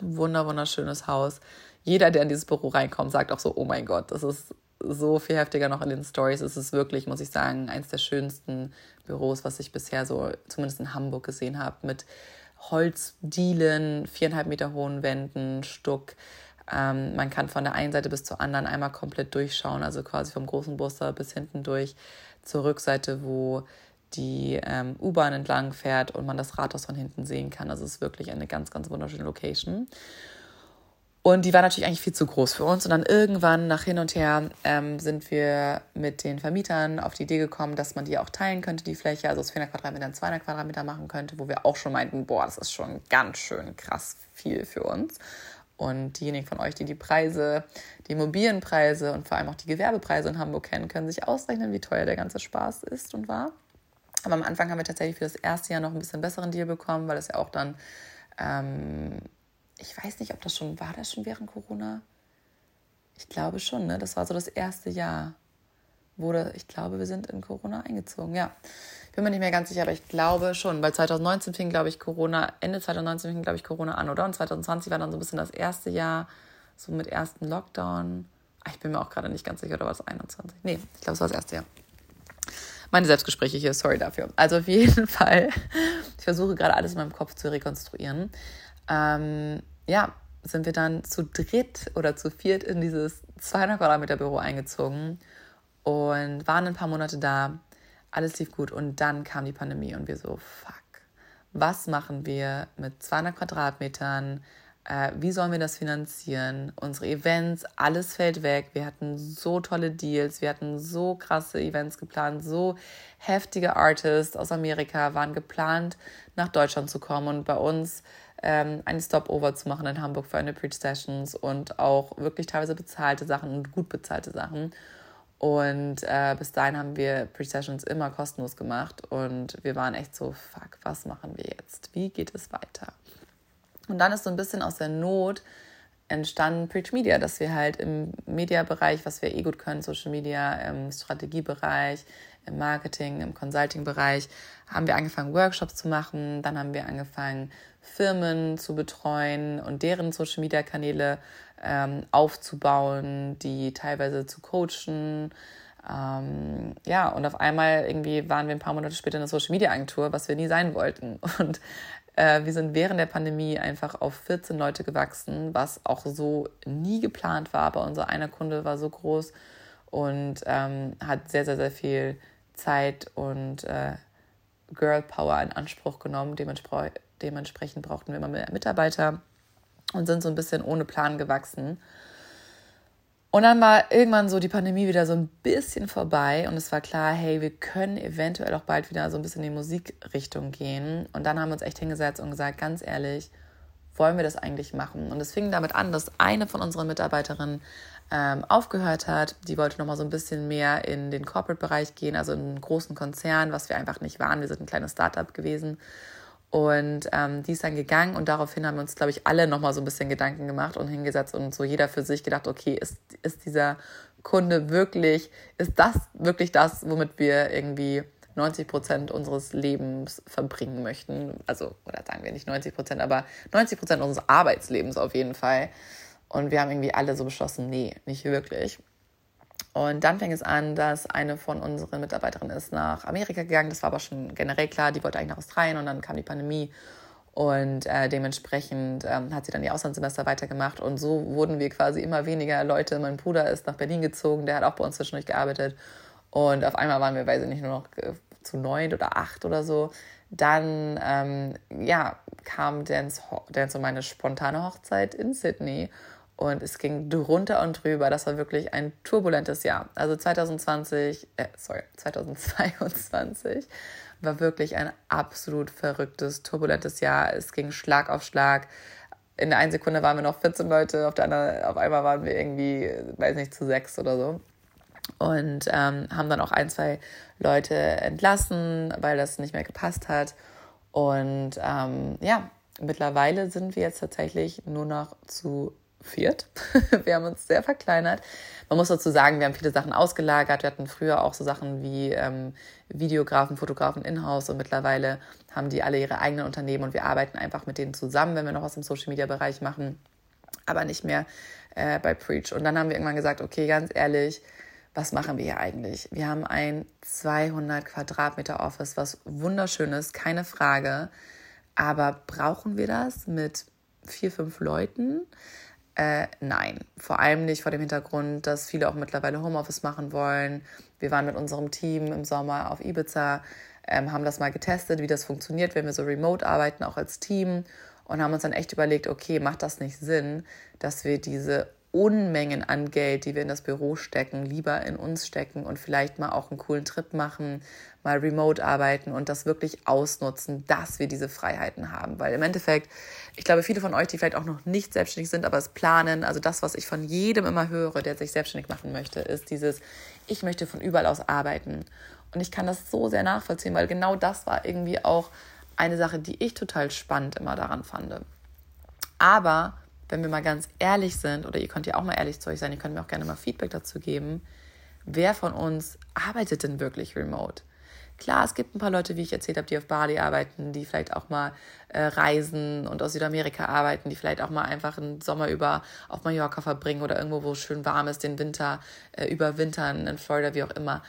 Wunder, wunderschönes Haus. Jeder, der in dieses Büro reinkommt, sagt auch so, oh mein Gott, das ist so viel heftiger noch in den Stories. Es ist wirklich, muss ich sagen, eins der schönsten Büros, was ich bisher so zumindest in Hamburg gesehen habe, mit Holzdielen, viereinhalb Meter hohen Wänden, Stuck, ähm, man kann von der einen Seite bis zur anderen einmal komplett durchschauen, also quasi vom großen Buster bis hinten durch zur Rückseite, wo die ähm, U-Bahn entlang fährt und man das Rathaus von hinten sehen kann. Das ist wirklich eine ganz, ganz wunderschöne Location. Und die war natürlich eigentlich viel zu groß für uns. Und dann irgendwann nach hin und her ähm, sind wir mit den Vermietern auf die Idee gekommen, dass man die auch teilen könnte, die Fläche, also aus 400 Quadratmetern 200 Quadratmeter machen könnte, wo wir auch schon meinten, boah, das ist schon ganz schön krass viel für uns. Und diejenigen von euch, die die Preise, die Immobilienpreise und vor allem auch die Gewerbepreise in Hamburg kennen, können sich ausrechnen, wie teuer der ganze Spaß ist und war. Aber am Anfang haben wir tatsächlich für das erste Jahr noch ein bisschen besseren Deal bekommen, weil es ja auch dann, ähm, ich weiß nicht, ob das schon, war das schon während Corona? Ich glaube schon, ne? Das war so das erste Jahr. Wurde, ich glaube, wir sind in Corona eingezogen, ja bin mir nicht mehr ganz sicher, aber ich glaube schon, weil 2019 fing, glaube ich, Corona, Ende 2019 fing, glaube ich, Corona an, oder? Und 2020 war dann so ein bisschen das erste Jahr, so mit ersten Lockdown. Ah, ich bin mir auch gerade nicht ganz sicher, oder war es 21? Nee, ich glaube, es war das erste Jahr. Meine Selbstgespräche hier, sorry dafür. Also auf jeden *laughs* Fall, ich versuche gerade alles in meinem Kopf zu rekonstruieren. Ähm, ja, sind wir dann zu dritt oder zu viert in dieses 200 Quadratmeter Büro eingezogen und waren ein paar Monate da alles lief gut und dann kam die Pandemie und wir so, fuck, was machen wir mit 200 Quadratmetern? Äh, wie sollen wir das finanzieren? Unsere Events, alles fällt weg. Wir hatten so tolle Deals, wir hatten so krasse Events geplant, so heftige Artists aus Amerika waren geplant, nach Deutschland zu kommen und bei uns ähm, eine Stopover zu machen in Hamburg für eine Preach Sessions und auch wirklich teilweise bezahlte Sachen und gut bezahlte Sachen. Und äh, bis dahin haben wir Pre-Sessions immer kostenlos gemacht und wir waren echt so, fuck, was machen wir jetzt? Wie geht es weiter? Und dann ist so ein bisschen aus der Not entstanden Preach Media, dass wir halt im Media-Bereich, was wir eh gut können, Social Media, im Strategiebereich, im Marketing, im Consulting-Bereich, haben wir angefangen, Workshops zu machen. Dann haben wir angefangen, Firmen zu betreuen und deren Social-Media-Kanäle ähm, aufzubauen, die teilweise zu coachen. Ähm, ja, und auf einmal irgendwie waren wir ein paar Monate später in der Social Media Agentur, was wir nie sein wollten. Und wir sind während der Pandemie einfach auf 14 Leute gewachsen, was auch so nie geplant war. Aber unser einer Kunde war so groß und ähm, hat sehr, sehr, sehr viel Zeit und äh, Girl Power in Anspruch genommen. Dementspre dementsprechend brauchten wir immer mehr Mitarbeiter und sind so ein bisschen ohne Plan gewachsen. Und dann war irgendwann so die Pandemie wieder so ein bisschen vorbei und es war klar, hey, wir können eventuell auch bald wieder so ein bisschen in die Musikrichtung gehen. Und dann haben wir uns echt hingesetzt und gesagt, ganz ehrlich, wollen wir das eigentlich machen? Und es fing damit an, dass eine von unseren Mitarbeiterinnen ähm, aufgehört hat. Die wollte nochmal so ein bisschen mehr in den Corporate-Bereich gehen, also in einen großen Konzern, was wir einfach nicht waren. Wir sind ein kleines Startup gewesen. Und ähm, die ist dann gegangen und daraufhin haben wir uns, glaube ich, alle nochmal so ein bisschen Gedanken gemacht und hingesetzt und so jeder für sich gedacht, okay, ist, ist dieser Kunde wirklich, ist das wirklich das, womit wir irgendwie 90 Prozent unseres Lebens verbringen möchten? Also, oder sagen wir nicht 90 Prozent, aber 90 Prozent unseres Arbeitslebens auf jeden Fall. Und wir haben irgendwie alle so beschlossen, nee, nicht wirklich. Und dann fing es an, dass eine von unseren Mitarbeiterinnen ist nach Amerika gegangen. Das war aber schon generell klar, die wollte eigentlich nach Australien und dann kam die Pandemie. Und äh, dementsprechend ähm, hat sie dann ihr Auslandssemester weitergemacht. Und so wurden wir quasi immer weniger Leute. Mein Bruder ist nach Berlin gezogen, der hat auch bei uns zwischendurch gearbeitet. Und auf einmal waren wir, weiß ich nicht, nur noch äh, zu neun oder acht oder so. Dann, ähm, ja, kam Dance, Dance und meine spontane Hochzeit in Sydney. Und es ging drunter und drüber. Das war wirklich ein turbulentes Jahr. Also 2020, äh, sorry, 2022 war wirklich ein absolut verrücktes, turbulentes Jahr. Es ging Schlag auf Schlag. In der einen Sekunde waren wir noch 14 Leute, auf der anderen, auf einmal waren wir irgendwie, weiß nicht, zu sechs oder so. Und ähm, haben dann auch ein, zwei Leute entlassen, weil das nicht mehr gepasst hat. Und ähm, ja, mittlerweile sind wir jetzt tatsächlich nur noch zu viert. *laughs* wir haben uns sehr verkleinert. Man muss dazu sagen, wir haben viele Sachen ausgelagert. Wir hatten früher auch so Sachen wie ähm, Videografen, Fotografen in-house und mittlerweile haben die alle ihre eigenen Unternehmen und wir arbeiten einfach mit denen zusammen, wenn wir noch was im Social Media Bereich machen, aber nicht mehr äh, bei Preach. Und dann haben wir irgendwann gesagt, okay, ganz ehrlich, was machen wir hier eigentlich? Wir haben ein 200 Quadratmeter Office, was wunderschön ist, keine Frage. Aber brauchen wir das mit vier, fünf Leuten? Äh, nein, vor allem nicht vor dem Hintergrund, dass viele auch mittlerweile Homeoffice machen wollen. Wir waren mit unserem Team im Sommer auf Ibiza, ähm, haben das mal getestet, wie das funktioniert, wenn wir so remote arbeiten, auch als Team und haben uns dann echt überlegt, okay, macht das nicht Sinn, dass wir diese Unmengen an Geld, die wir in das Büro stecken, lieber in uns stecken und vielleicht mal auch einen coolen Trip machen, mal remote arbeiten und das wirklich ausnutzen, dass wir diese Freiheiten haben. Weil im Endeffekt, ich glaube, viele von euch, die vielleicht auch noch nicht selbstständig sind, aber es planen, also das, was ich von jedem immer höre, der sich selbstständig machen möchte, ist dieses, ich möchte von überall aus arbeiten. Und ich kann das so sehr nachvollziehen, weil genau das war irgendwie auch eine Sache, die ich total spannend immer daran fand. Aber wenn wir mal ganz ehrlich sind, oder ihr könnt ja auch mal ehrlich zu euch sein, ihr könnt mir auch gerne mal Feedback dazu geben, wer von uns arbeitet denn wirklich remote? Klar, es gibt ein paar Leute, wie ich erzählt habe, die auf Bali arbeiten, die vielleicht auch mal äh, reisen und aus Südamerika arbeiten, die vielleicht auch mal einfach einen Sommer über auf Mallorca verbringen oder irgendwo, wo es schön warm ist, den Winter äh, überwintern in Florida, wie auch immer.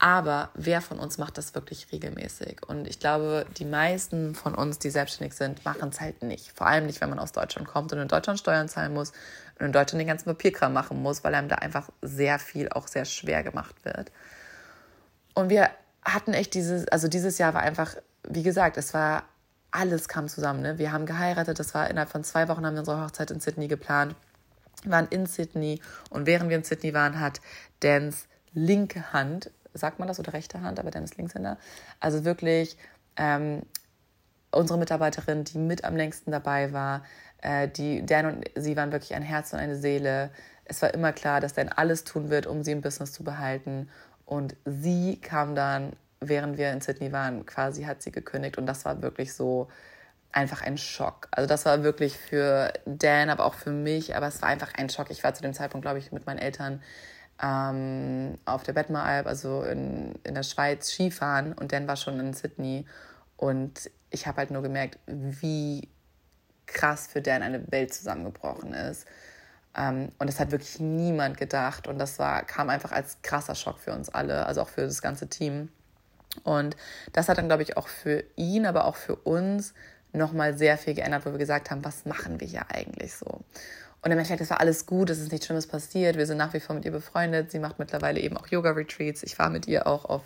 Aber wer von uns macht das wirklich regelmäßig? Und ich glaube, die meisten von uns, die selbstständig sind, machen es halt nicht. Vor allem nicht, wenn man aus Deutschland kommt und in Deutschland Steuern zahlen muss und in Deutschland den ganzen Papierkram machen muss, weil einem da einfach sehr viel auch sehr schwer gemacht wird. Und wir hatten echt dieses, also dieses Jahr war einfach, wie gesagt, es war, alles kam zusammen. Ne? Wir haben geheiratet, das war innerhalb von zwei Wochen haben wir unsere Hochzeit in Sydney geplant. Waren in Sydney und während wir in Sydney waren, hat Dans linke Hand sagt man das, oder rechte Hand, aber Dennis Linkshänder. Also wirklich ähm, unsere Mitarbeiterin, die mit am längsten dabei war, äh, die, Dan und sie waren wirklich ein Herz und eine Seele. Es war immer klar, dass Dan alles tun wird, um sie im Business zu behalten. Und sie kam dann, während wir in Sydney waren, quasi hat sie gekündigt. Und das war wirklich so einfach ein Schock. Also das war wirklich für Dan, aber auch für mich. Aber es war einfach ein Schock. Ich war zu dem Zeitpunkt, glaube ich, mit meinen Eltern ähm, auf der Bettmeralp, also in, in der Schweiz, Skifahren und dann war schon in Sydney. Und ich habe halt nur gemerkt, wie krass für Dan eine Welt zusammengebrochen ist. Ähm, und das hat wirklich niemand gedacht. Und das war, kam einfach als krasser Schock für uns alle, also auch für das ganze Team. Und das hat dann, glaube ich, auch für ihn, aber auch für uns nochmal sehr viel geändert, wo wir gesagt haben, was machen wir hier eigentlich so? Und im Endeffekt, das war alles gut, es ist nichts Schlimmes passiert. Wir sind nach wie vor mit ihr befreundet. Sie macht mittlerweile eben auch Yoga-Retreats. Ich war mit ihr auch auf,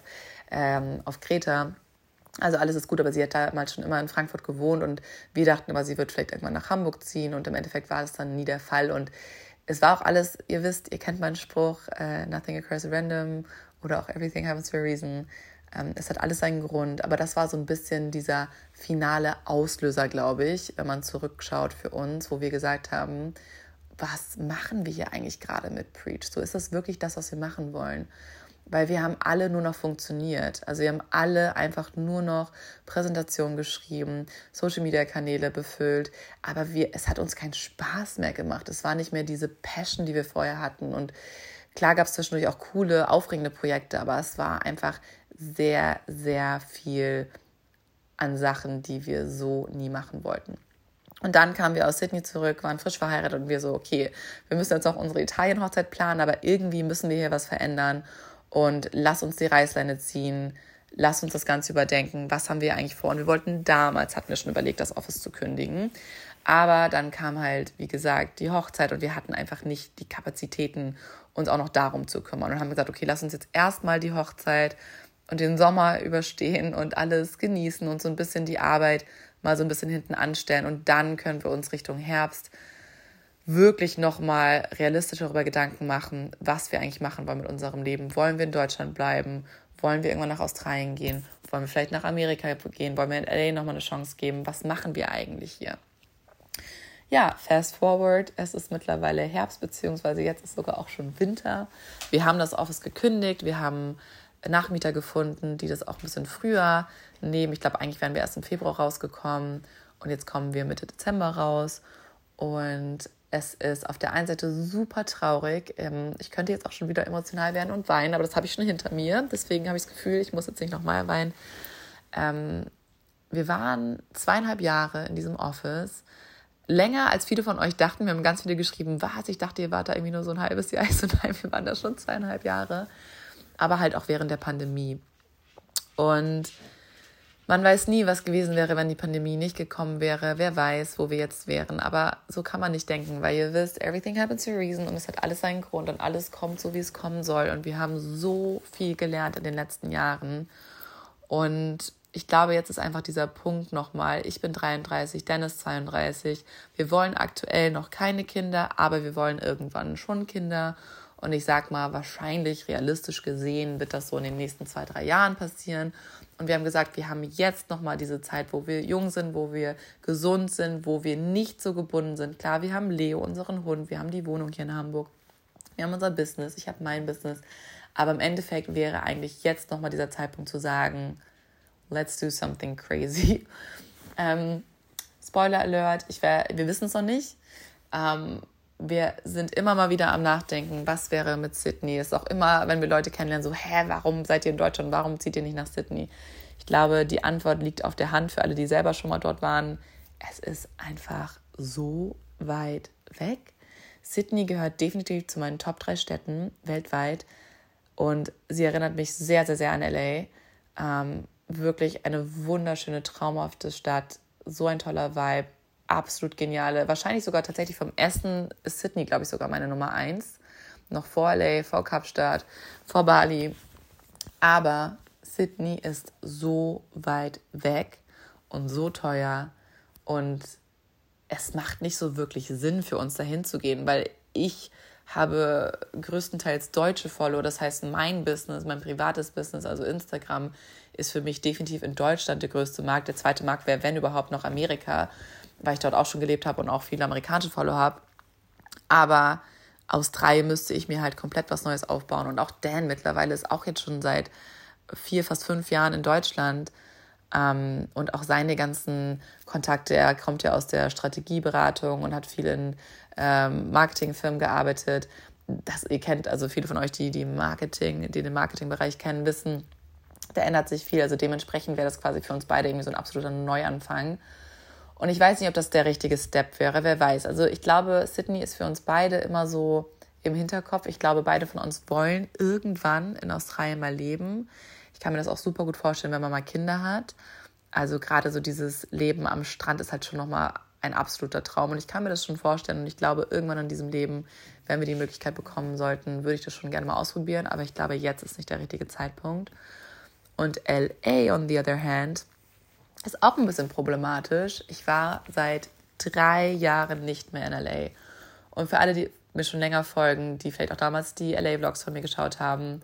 ähm, auf Kreta. Also alles ist gut, aber sie hat damals schon immer in Frankfurt gewohnt und wir dachten immer, sie wird vielleicht irgendwann nach Hamburg ziehen und im Endeffekt war das dann nie der Fall. Und es war auch alles, ihr wisst, ihr kennt meinen Spruch, uh, nothing occurs random oder auch everything happens for a reason. Ähm, es hat alles seinen Grund, aber das war so ein bisschen dieser finale Auslöser, glaube ich, wenn man zurückschaut für uns, wo wir gesagt haben, was machen wir hier eigentlich gerade mit Preach? So ist das wirklich das, was wir machen wollen? Weil wir haben alle nur noch funktioniert. Also wir haben alle einfach nur noch Präsentationen geschrieben, Social-Media-Kanäle befüllt. Aber wir, es hat uns keinen Spaß mehr gemacht. Es war nicht mehr diese Passion, die wir vorher hatten. Und klar gab es zwischendurch auch coole, aufregende Projekte, aber es war einfach sehr, sehr viel an Sachen, die wir so nie machen wollten. Und dann kamen wir aus Sydney zurück, waren frisch verheiratet und wir so, okay, wir müssen jetzt auch unsere Italien-Hochzeit planen, aber irgendwie müssen wir hier was verändern und lass uns die Reißleine ziehen. lass uns das Ganze überdenken. Was haben wir eigentlich vor? Und wir wollten damals, hatten wir schon überlegt, das Office zu kündigen. Aber dann kam halt, wie gesagt, die Hochzeit und wir hatten einfach nicht die Kapazitäten, uns auch noch darum zu kümmern. Und haben gesagt, okay, lass uns jetzt erstmal die Hochzeit und den Sommer überstehen und alles genießen und so ein bisschen die Arbeit mal so ein bisschen hinten anstellen. Und dann können wir uns Richtung Herbst wirklich nochmal realistisch darüber Gedanken machen, was wir eigentlich machen wollen mit unserem Leben. Wollen wir in Deutschland bleiben? Wollen wir irgendwann nach Australien gehen? Wollen wir vielleicht nach Amerika gehen? Wollen wir in LA nochmal eine Chance geben? Was machen wir eigentlich hier? Ja, fast forward, es ist mittlerweile Herbst, beziehungsweise jetzt ist sogar auch schon Winter. Wir haben das Office gekündigt, wir haben Nachmieter gefunden, die das auch ein bisschen früher nehmen. Ich glaube, eigentlich wären wir erst im Februar rausgekommen und jetzt kommen wir Mitte Dezember raus. Und es ist auf der einen Seite super traurig. Ähm, ich könnte jetzt auch schon wieder emotional werden und weinen, aber das habe ich schon hinter mir. Deswegen habe ich das Gefühl, ich muss jetzt nicht nochmal weinen. Ähm, wir waren zweieinhalb Jahre in diesem Office. Länger als viele von euch dachten. Wir haben ganz viele geschrieben, was? Ich dachte, ihr wart da irgendwie nur so ein halbes Jahr. *laughs* Ich so, nein, wir waren da schon zweieinhalb Jahre. Aber halt auch während der Pandemie. Und man weiß nie, was gewesen wäre, wenn die Pandemie nicht gekommen wäre. Wer weiß, wo wir jetzt wären. Aber so kann man nicht denken, weil ihr wisst, everything happens for a reason und es hat alles seinen Grund und alles kommt so, wie es kommen soll. Und wir haben so viel gelernt in den letzten Jahren. Und ich glaube, jetzt ist einfach dieser Punkt nochmal. Ich bin 33, Dennis 32. Wir wollen aktuell noch keine Kinder, aber wir wollen irgendwann schon Kinder. Und ich sag mal, wahrscheinlich realistisch gesehen wird das so in den nächsten zwei, drei Jahren passieren. Und wir haben gesagt, wir haben jetzt nochmal diese Zeit, wo wir jung sind, wo wir gesund sind, wo wir nicht so gebunden sind. Klar, wir haben Leo, unseren Hund, wir haben die Wohnung hier in Hamburg, wir haben unser Business, ich habe mein Business. Aber im Endeffekt wäre eigentlich jetzt nochmal dieser Zeitpunkt zu sagen, let's do something crazy. *laughs* Ähm, Spoiler Alert, ich wär, wir wissen es noch nicht. Ähm, wir sind immer mal wieder am Nachdenken, was wäre mit Sydney. Es ist auch immer, wenn wir Leute kennenlernen, so, hä, warum seid ihr in Deutschland? Warum zieht ihr nicht nach Sydney? Ich glaube, die Antwort liegt auf der Hand für alle, die selber schon mal dort waren. Es ist einfach so weit weg. Sydney gehört definitiv zu meinen Top 3 Städten weltweit und sie erinnert mich sehr, sehr, sehr an LA. Ähm, wirklich eine wunderschöne, traumhafte Stadt, so ein toller Vibe, absolut geniale. Wahrscheinlich sogar tatsächlich vom Essen ist Sydney, glaube ich, sogar meine Nummer eins. Noch vor LA, vor Kapstadt, vor Bali. Aber Sydney ist so weit weg und so teuer und es macht nicht so wirklich Sinn für uns dahin zu gehen, weil ich habe größtenteils deutsche Follower, das heißt mein Business, mein privates Business, also Instagram ist für mich definitiv in Deutschland der größte Markt. Der zweite Markt wäre, wenn überhaupt, noch Amerika weil ich dort auch schon gelebt habe und auch viele amerikanische Follower habe. Aber aus drei müsste ich mir halt komplett was Neues aufbauen. Und auch Dan mittlerweile ist auch jetzt schon seit vier, fast fünf Jahren in Deutschland. Ähm, und auch seine ganzen Kontakte, er kommt ja aus der Strategieberatung und hat viel in ähm, Marketingfirmen gearbeitet. Das, ihr kennt, also viele von euch, die, die Marketing, die den Marketingbereich kennen, wissen, da ändert sich viel. Also dementsprechend wäre das quasi für uns beide irgendwie so ein absoluter Neuanfang. Und ich weiß nicht, ob das der richtige Step wäre, wer weiß. Also ich glaube, Sydney ist für uns beide immer so im Hinterkopf. Ich glaube, beide von uns wollen irgendwann in Australien mal leben. Ich kann mir das auch super gut vorstellen, wenn man mal Kinder hat. Also gerade so dieses Leben am Strand ist halt schon nochmal ein absoluter Traum. Und ich kann mir das schon vorstellen. Und ich glaube, irgendwann in diesem Leben, wenn wir die Möglichkeit bekommen sollten, würde ich das schon gerne mal ausprobieren. Aber ich glaube, jetzt ist nicht der richtige Zeitpunkt. Und LA, on the other hand, ist auch ein bisschen problematisch. Ich war seit drei Jahren nicht mehr in LA. Und für alle, die mir schon länger folgen, die vielleicht auch damals die LA-Vlogs von mir geschaut haben,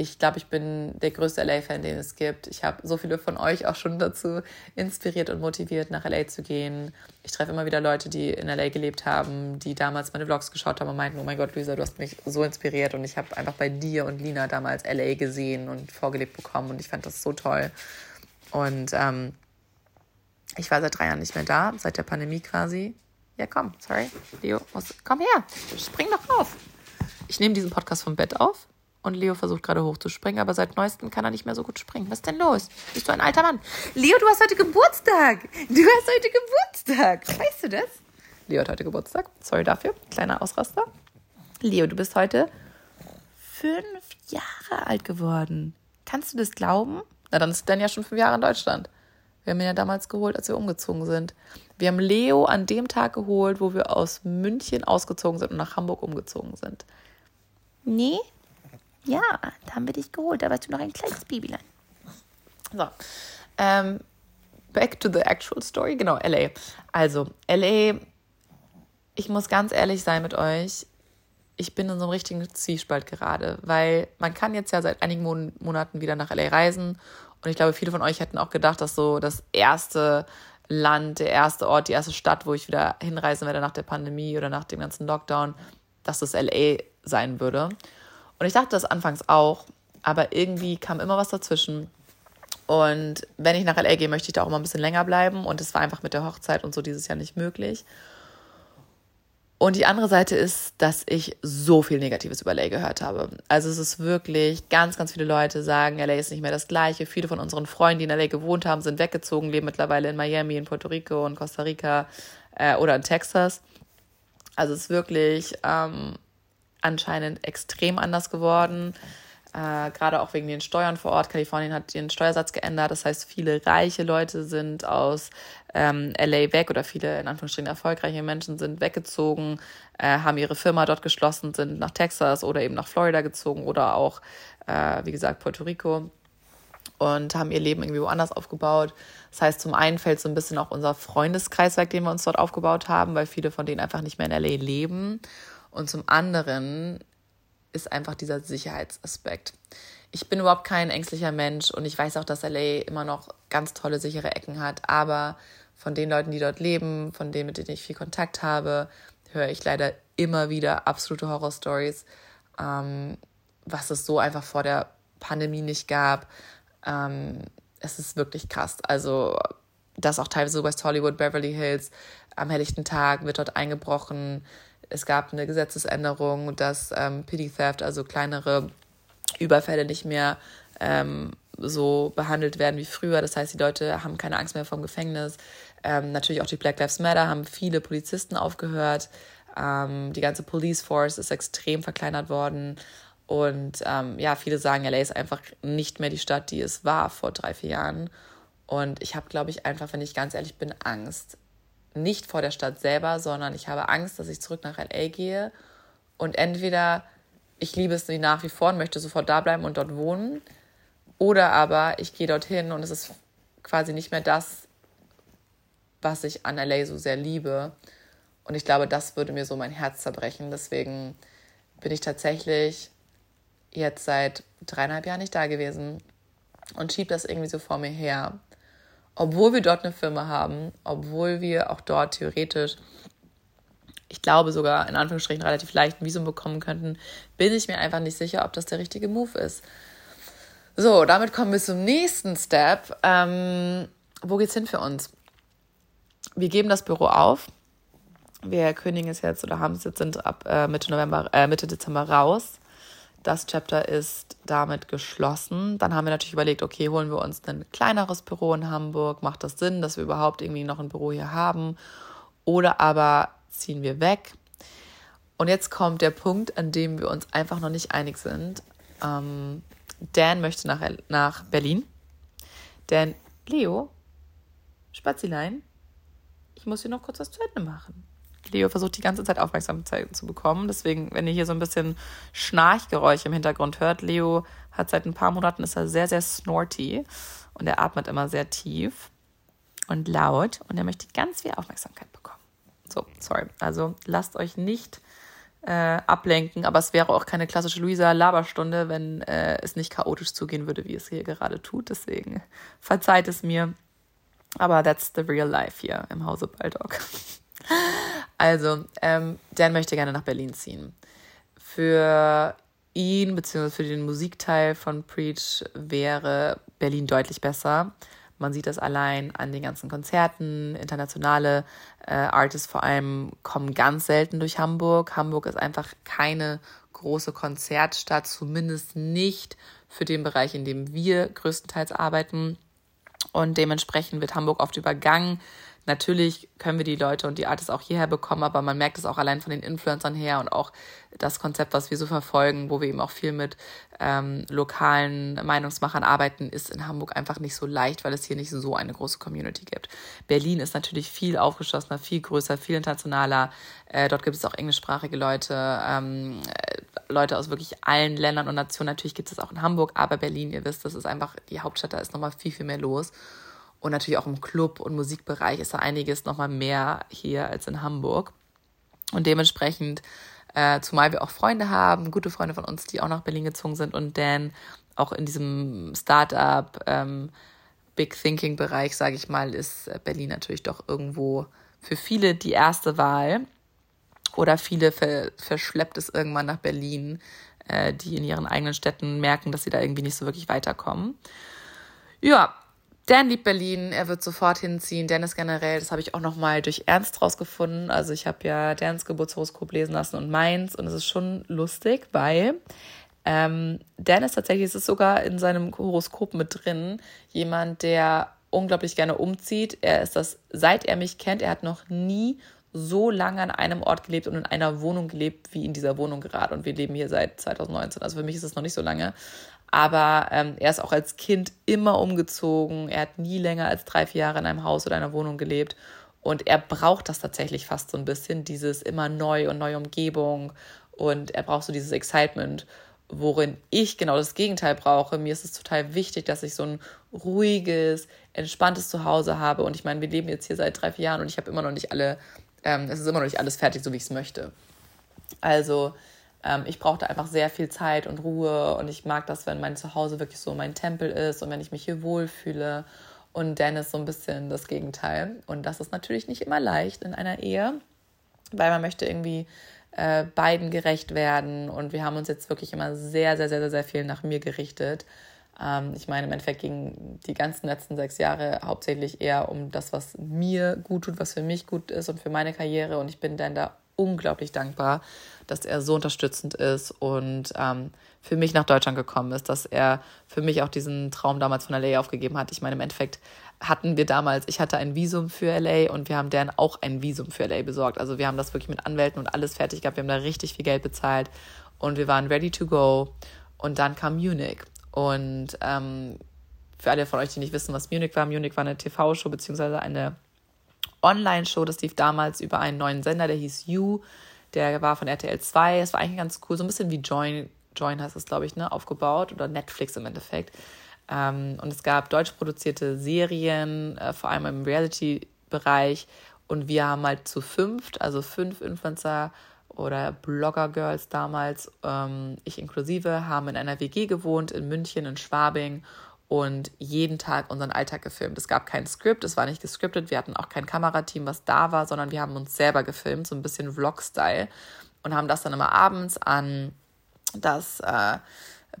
ich glaube, ich bin der größte LA-Fan, den es gibt. Ich habe so viele von euch auch schon dazu inspiriert und motiviert, nach LA zu gehen. Ich treffe immer wieder Leute, die in LA gelebt haben, die damals meine Vlogs geschaut haben und meinten, oh mein Gott, Luisa, du hast mich so inspiriert und ich habe einfach bei dir und Lina damals LA gesehen und vorgelebt bekommen und ich fand das so toll. Und ähm, ich war seit drei Jahren nicht mehr da, seit der Pandemie quasi. Ja, komm, sorry. Leo, muss, komm her, spring doch auf. Ich nehme diesen Podcast vom Bett auf und Leo versucht gerade hochzuspringen, aber seit neuestem kann er nicht mehr so gut springen. Was ist denn los? Bist du ein alter Mann? Leo, du hast heute Geburtstag. Du hast heute Geburtstag. Weißt du das? Leo hat heute Geburtstag. Sorry dafür. Kleiner Ausraster. Leo, du bist heute fünf Jahre alt geworden. Kannst du das glauben? Na, dann ist Dan ja schon fünf Jahre in Deutschland. Wir haben ihn ja damals geholt, als wir umgezogen sind. Wir haben Leo an dem Tag geholt, wo wir aus München ausgezogen sind und nach Hamburg umgezogen sind. Nee? Ja, da haben wir dich geholt. Da warst du noch ein kleines Babylein. So. Ähm, back to the actual story. Genau, LA. Also, LA, ich muss ganz ehrlich sein mit euch. Ich bin in so einem richtigen Zwiespalt gerade, weil man kann jetzt ja seit einigen Mon Monaten wieder nach LA reisen. Und ich glaube, viele von euch hätten auch gedacht, dass so das erste Land, der erste Ort, die erste Stadt, wo ich wieder hinreisen werde nach der Pandemie oder nach dem ganzen Lockdown, dass das LA sein würde. Und ich dachte das anfangs auch, aber irgendwie kam immer was dazwischen. Und wenn ich nach LA gehe, möchte ich da auch immer ein bisschen länger bleiben. Und es war einfach mit der Hochzeit und so dieses Jahr nicht möglich. Und die andere Seite ist, dass ich so viel Negatives über LA gehört habe. Also es ist wirklich, ganz, ganz viele Leute sagen, LA ist nicht mehr das Gleiche. Viele von unseren Freunden, die in LA gewohnt haben, sind weggezogen, leben mittlerweile in Miami, in Puerto Rico und Costa Rica äh, oder in Texas. Also es ist wirklich ähm, anscheinend extrem anders geworden. Äh, gerade auch wegen den Steuern vor Ort. Kalifornien hat den Steuersatz geändert. Das heißt, viele reiche Leute sind aus ähm, LA weg oder viele in Anführungsstrichen erfolgreiche Menschen sind weggezogen, äh, haben ihre Firma dort geschlossen, sind nach Texas oder eben nach Florida gezogen oder auch, äh, wie gesagt, Puerto Rico und haben ihr Leben irgendwie woanders aufgebaut. Das heißt, zum einen fällt so ein bisschen auch unser Freundeskreis weg, den wir uns dort aufgebaut haben, weil viele von denen einfach nicht mehr in LA leben. Und zum anderen ist einfach dieser Sicherheitsaspekt. Ich bin überhaupt kein ängstlicher Mensch und ich weiß auch, dass LA immer noch ganz tolle, sichere Ecken hat. Aber von den Leuten, die dort leben, von denen, mit denen ich viel Kontakt habe, höre ich leider immer wieder absolute Horrorstories, ähm, was es so einfach vor der Pandemie nicht gab. Ähm, es ist wirklich krass. Also, das auch teilweise West Hollywood, Beverly Hills, am helllichten Tag wird dort eingebrochen es gab eine Gesetzesänderung, dass ähm, Pity Theft, also kleinere Überfälle, nicht mehr ähm, so behandelt werden wie früher. Das heißt, die Leute haben keine Angst mehr vom Gefängnis. Ähm, natürlich auch die Black Lives Matter haben viele Polizisten aufgehört. Ähm, die ganze Police Force ist extrem verkleinert worden. Und ähm, ja, viele sagen, LA ist einfach nicht mehr die Stadt, die es war vor drei, vier Jahren. Und ich habe, glaube ich, einfach, wenn ich ganz ehrlich bin, Angst nicht vor der Stadt selber, sondern ich habe Angst, dass ich zurück nach LA gehe und entweder ich liebe es nach wie vor und möchte sofort da bleiben und dort wohnen oder aber ich gehe dorthin und es ist quasi nicht mehr das, was ich an LA so sehr liebe. Und ich glaube, das würde mir so mein Herz zerbrechen. Deswegen bin ich tatsächlich jetzt seit dreieinhalb Jahren nicht da gewesen und schiebe das irgendwie so vor mir her obwohl wir dort eine Firma haben, obwohl wir auch dort theoretisch, ich glaube sogar in Anführungsstrichen relativ leicht ein Visum bekommen könnten, bin ich mir einfach nicht sicher, ob das der richtige Move ist. So, damit kommen wir zum nächsten Step. Ähm, wo geht's hin für uns? Wir geben das Büro auf. Wir kündigen es jetzt oder haben es jetzt sind ab äh, Mitte November, äh, Mitte Dezember raus. Das Chapter ist damit geschlossen. Dann haben wir natürlich überlegt, okay, holen wir uns ein kleineres Büro in Hamburg. Macht das Sinn, dass wir überhaupt irgendwie noch ein Büro hier haben? Oder aber ziehen wir weg? Und jetzt kommt der Punkt, an dem wir uns einfach noch nicht einig sind. Ähm, Dan möchte nach, nach Berlin. Denn Leo, Spazilein, ich muss hier noch kurz was zu Ende machen. Leo versucht die ganze Zeit Aufmerksamkeit zu bekommen. Deswegen, wenn ihr hier so ein bisschen Schnarchgeräusche im Hintergrund hört, Leo hat seit ein paar Monaten ist er sehr, sehr snorty und er atmet immer sehr tief und laut und er möchte ganz viel Aufmerksamkeit bekommen. So, sorry. Also lasst euch nicht äh, ablenken, aber es wäre auch keine klassische Luisa-Laberstunde, wenn äh, es nicht chaotisch zugehen würde, wie es hier gerade tut. Deswegen verzeiht es mir. Aber that's the real life hier im Hause Baldock. *laughs* Also, ähm, Dan möchte gerne nach Berlin ziehen. Für ihn, beziehungsweise für den Musikteil von Preach, wäre Berlin deutlich besser. Man sieht das allein an den ganzen Konzerten. Internationale äh, Artists vor allem kommen ganz selten durch Hamburg. Hamburg ist einfach keine große Konzertstadt, zumindest nicht für den Bereich, in dem wir größtenteils arbeiten. Und dementsprechend wird Hamburg oft übergangen Natürlich können wir die Leute und die Artists auch hierher bekommen, aber man merkt es auch allein von den Influencern her und auch das Konzept, was wir so verfolgen, wo wir eben auch viel mit ähm, lokalen Meinungsmachern arbeiten, ist in Hamburg einfach nicht so leicht, weil es hier nicht so eine große Community gibt. Berlin ist natürlich viel aufgeschlossener, viel größer, viel internationaler. Äh, dort gibt es auch englischsprachige Leute, ähm, äh, Leute aus wirklich allen Ländern und Nationen. Natürlich gibt es auch in Hamburg, aber Berlin, ihr wisst, das ist einfach die Hauptstadt, da ist nochmal viel, viel mehr los. Und natürlich auch im Club- und Musikbereich ist da einiges nochmal mehr hier als in Hamburg. Und dementsprechend äh, zumal wir auch Freunde haben, gute Freunde von uns, die auch nach Berlin gezogen sind und Dan auch in diesem Startup, ähm, Big Thinking Bereich, sage ich mal, ist Berlin natürlich doch irgendwo für viele die erste Wahl. Oder viele ver verschleppt es irgendwann nach Berlin, äh, die in ihren eigenen Städten merken, dass sie da irgendwie nicht so wirklich weiterkommen. Ja, Dan liebt Berlin, er wird sofort hinziehen. Dennis generell, das habe ich auch nochmal durch Ernst rausgefunden. Also ich habe ja Dans Geburtshoroskop lesen lassen und meins und es ist schon lustig, weil ähm, Dennis tatsächlich ist es sogar in seinem Horoskop mit drin, jemand, der unglaublich gerne umzieht. Er ist das, seit er mich kennt, er hat noch nie so lange an einem Ort gelebt und in einer Wohnung gelebt wie in dieser Wohnung gerade. Und wir leben hier seit 2019. Also für mich ist es noch nicht so lange. Aber ähm, er ist auch als Kind immer umgezogen. Er hat nie länger als drei, vier Jahre in einem Haus oder einer Wohnung gelebt. Und er braucht das tatsächlich fast so ein bisschen, dieses immer neu und neue Umgebung. Und er braucht so dieses Excitement, worin ich genau das Gegenteil brauche. Mir ist es total wichtig, dass ich so ein ruhiges, entspanntes Zuhause habe. Und ich meine, wir leben jetzt hier seit drei, vier Jahren und ich habe immer noch nicht alle, ähm, es ist immer noch nicht alles fertig, so wie ich es möchte. Also ähm, ich brauchte einfach sehr viel Zeit und Ruhe und ich mag das, wenn mein Zuhause wirklich so mein Tempel ist und wenn ich mich hier wohlfühle. Und Dennis so ein bisschen das Gegenteil. Und das ist natürlich nicht immer leicht in einer Ehe, weil man möchte irgendwie äh, beiden gerecht werden. Und wir haben uns jetzt wirklich immer sehr, sehr, sehr, sehr, sehr viel nach mir gerichtet. Ähm, ich meine, im Endeffekt gingen die ganzen letzten sechs Jahre hauptsächlich eher um das, was mir gut tut, was für mich gut ist und für meine Karriere. Und ich bin dann da unglaublich dankbar, dass er so unterstützend ist und ähm, für mich nach Deutschland gekommen ist, dass er für mich auch diesen Traum damals von LA aufgegeben hat. Ich meine, im Endeffekt hatten wir damals, ich hatte ein Visum für LA und wir haben deren auch ein Visum für LA besorgt. Also wir haben das wirklich mit Anwälten und alles fertig gehabt. Wir haben da richtig viel Geld bezahlt und wir waren ready to go. Und dann kam Munich. Und ähm, für alle von euch, die nicht wissen, was Munich war, Munich war eine TV-Show beziehungsweise eine Online-Show. Das lief damals über einen neuen Sender, der hieß You. Der war von RTL 2. Es war eigentlich ganz cool, so ein bisschen wie Join, Join heißt es, glaube ich, ne, aufgebaut oder Netflix im Endeffekt. Ähm, und es gab deutsch produzierte Serien, äh, vor allem im Reality-Bereich. Und wir haben halt zu fünft, also fünf Influencer oder Blogger-Girls damals, ähm, ich inklusive, haben in einer WG gewohnt in München, in Schwabing und jeden Tag unseren Alltag gefilmt. Es gab kein Skript, es war nicht gescriptet, wir hatten auch kein Kamerateam, was da war, sondern wir haben uns selber gefilmt, so ein bisschen Vlog-Style und haben das dann immer abends an das äh,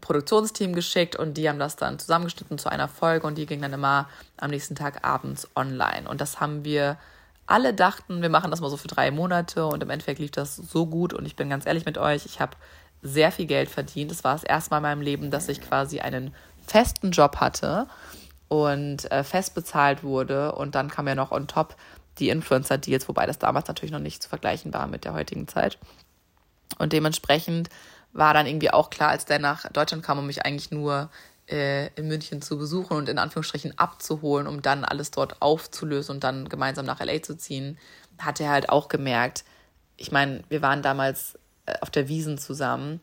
Produktionsteam geschickt und die haben das dann zusammengeschnitten zu einer Folge und die ging dann immer am nächsten Tag abends online. Und das haben wir alle dachten, wir machen das mal so für drei Monate und im Endeffekt lief das so gut und ich bin ganz ehrlich mit euch, ich habe sehr viel Geld verdient. Es war das erste Mal in meinem Leben, dass ich quasi einen festen Job hatte und äh, fest bezahlt wurde. Und dann kam ja noch on top die Influencer-Deals, wobei das damals natürlich noch nicht zu vergleichen war mit der heutigen Zeit. Und dementsprechend war dann irgendwie auch klar, als der nach Deutschland kam, um mich eigentlich nur äh, in München zu besuchen und in Anführungsstrichen abzuholen, um dann alles dort aufzulösen und dann gemeinsam nach LA zu ziehen, hat er halt auch gemerkt, ich meine, wir waren damals äh, auf der Wiesen zusammen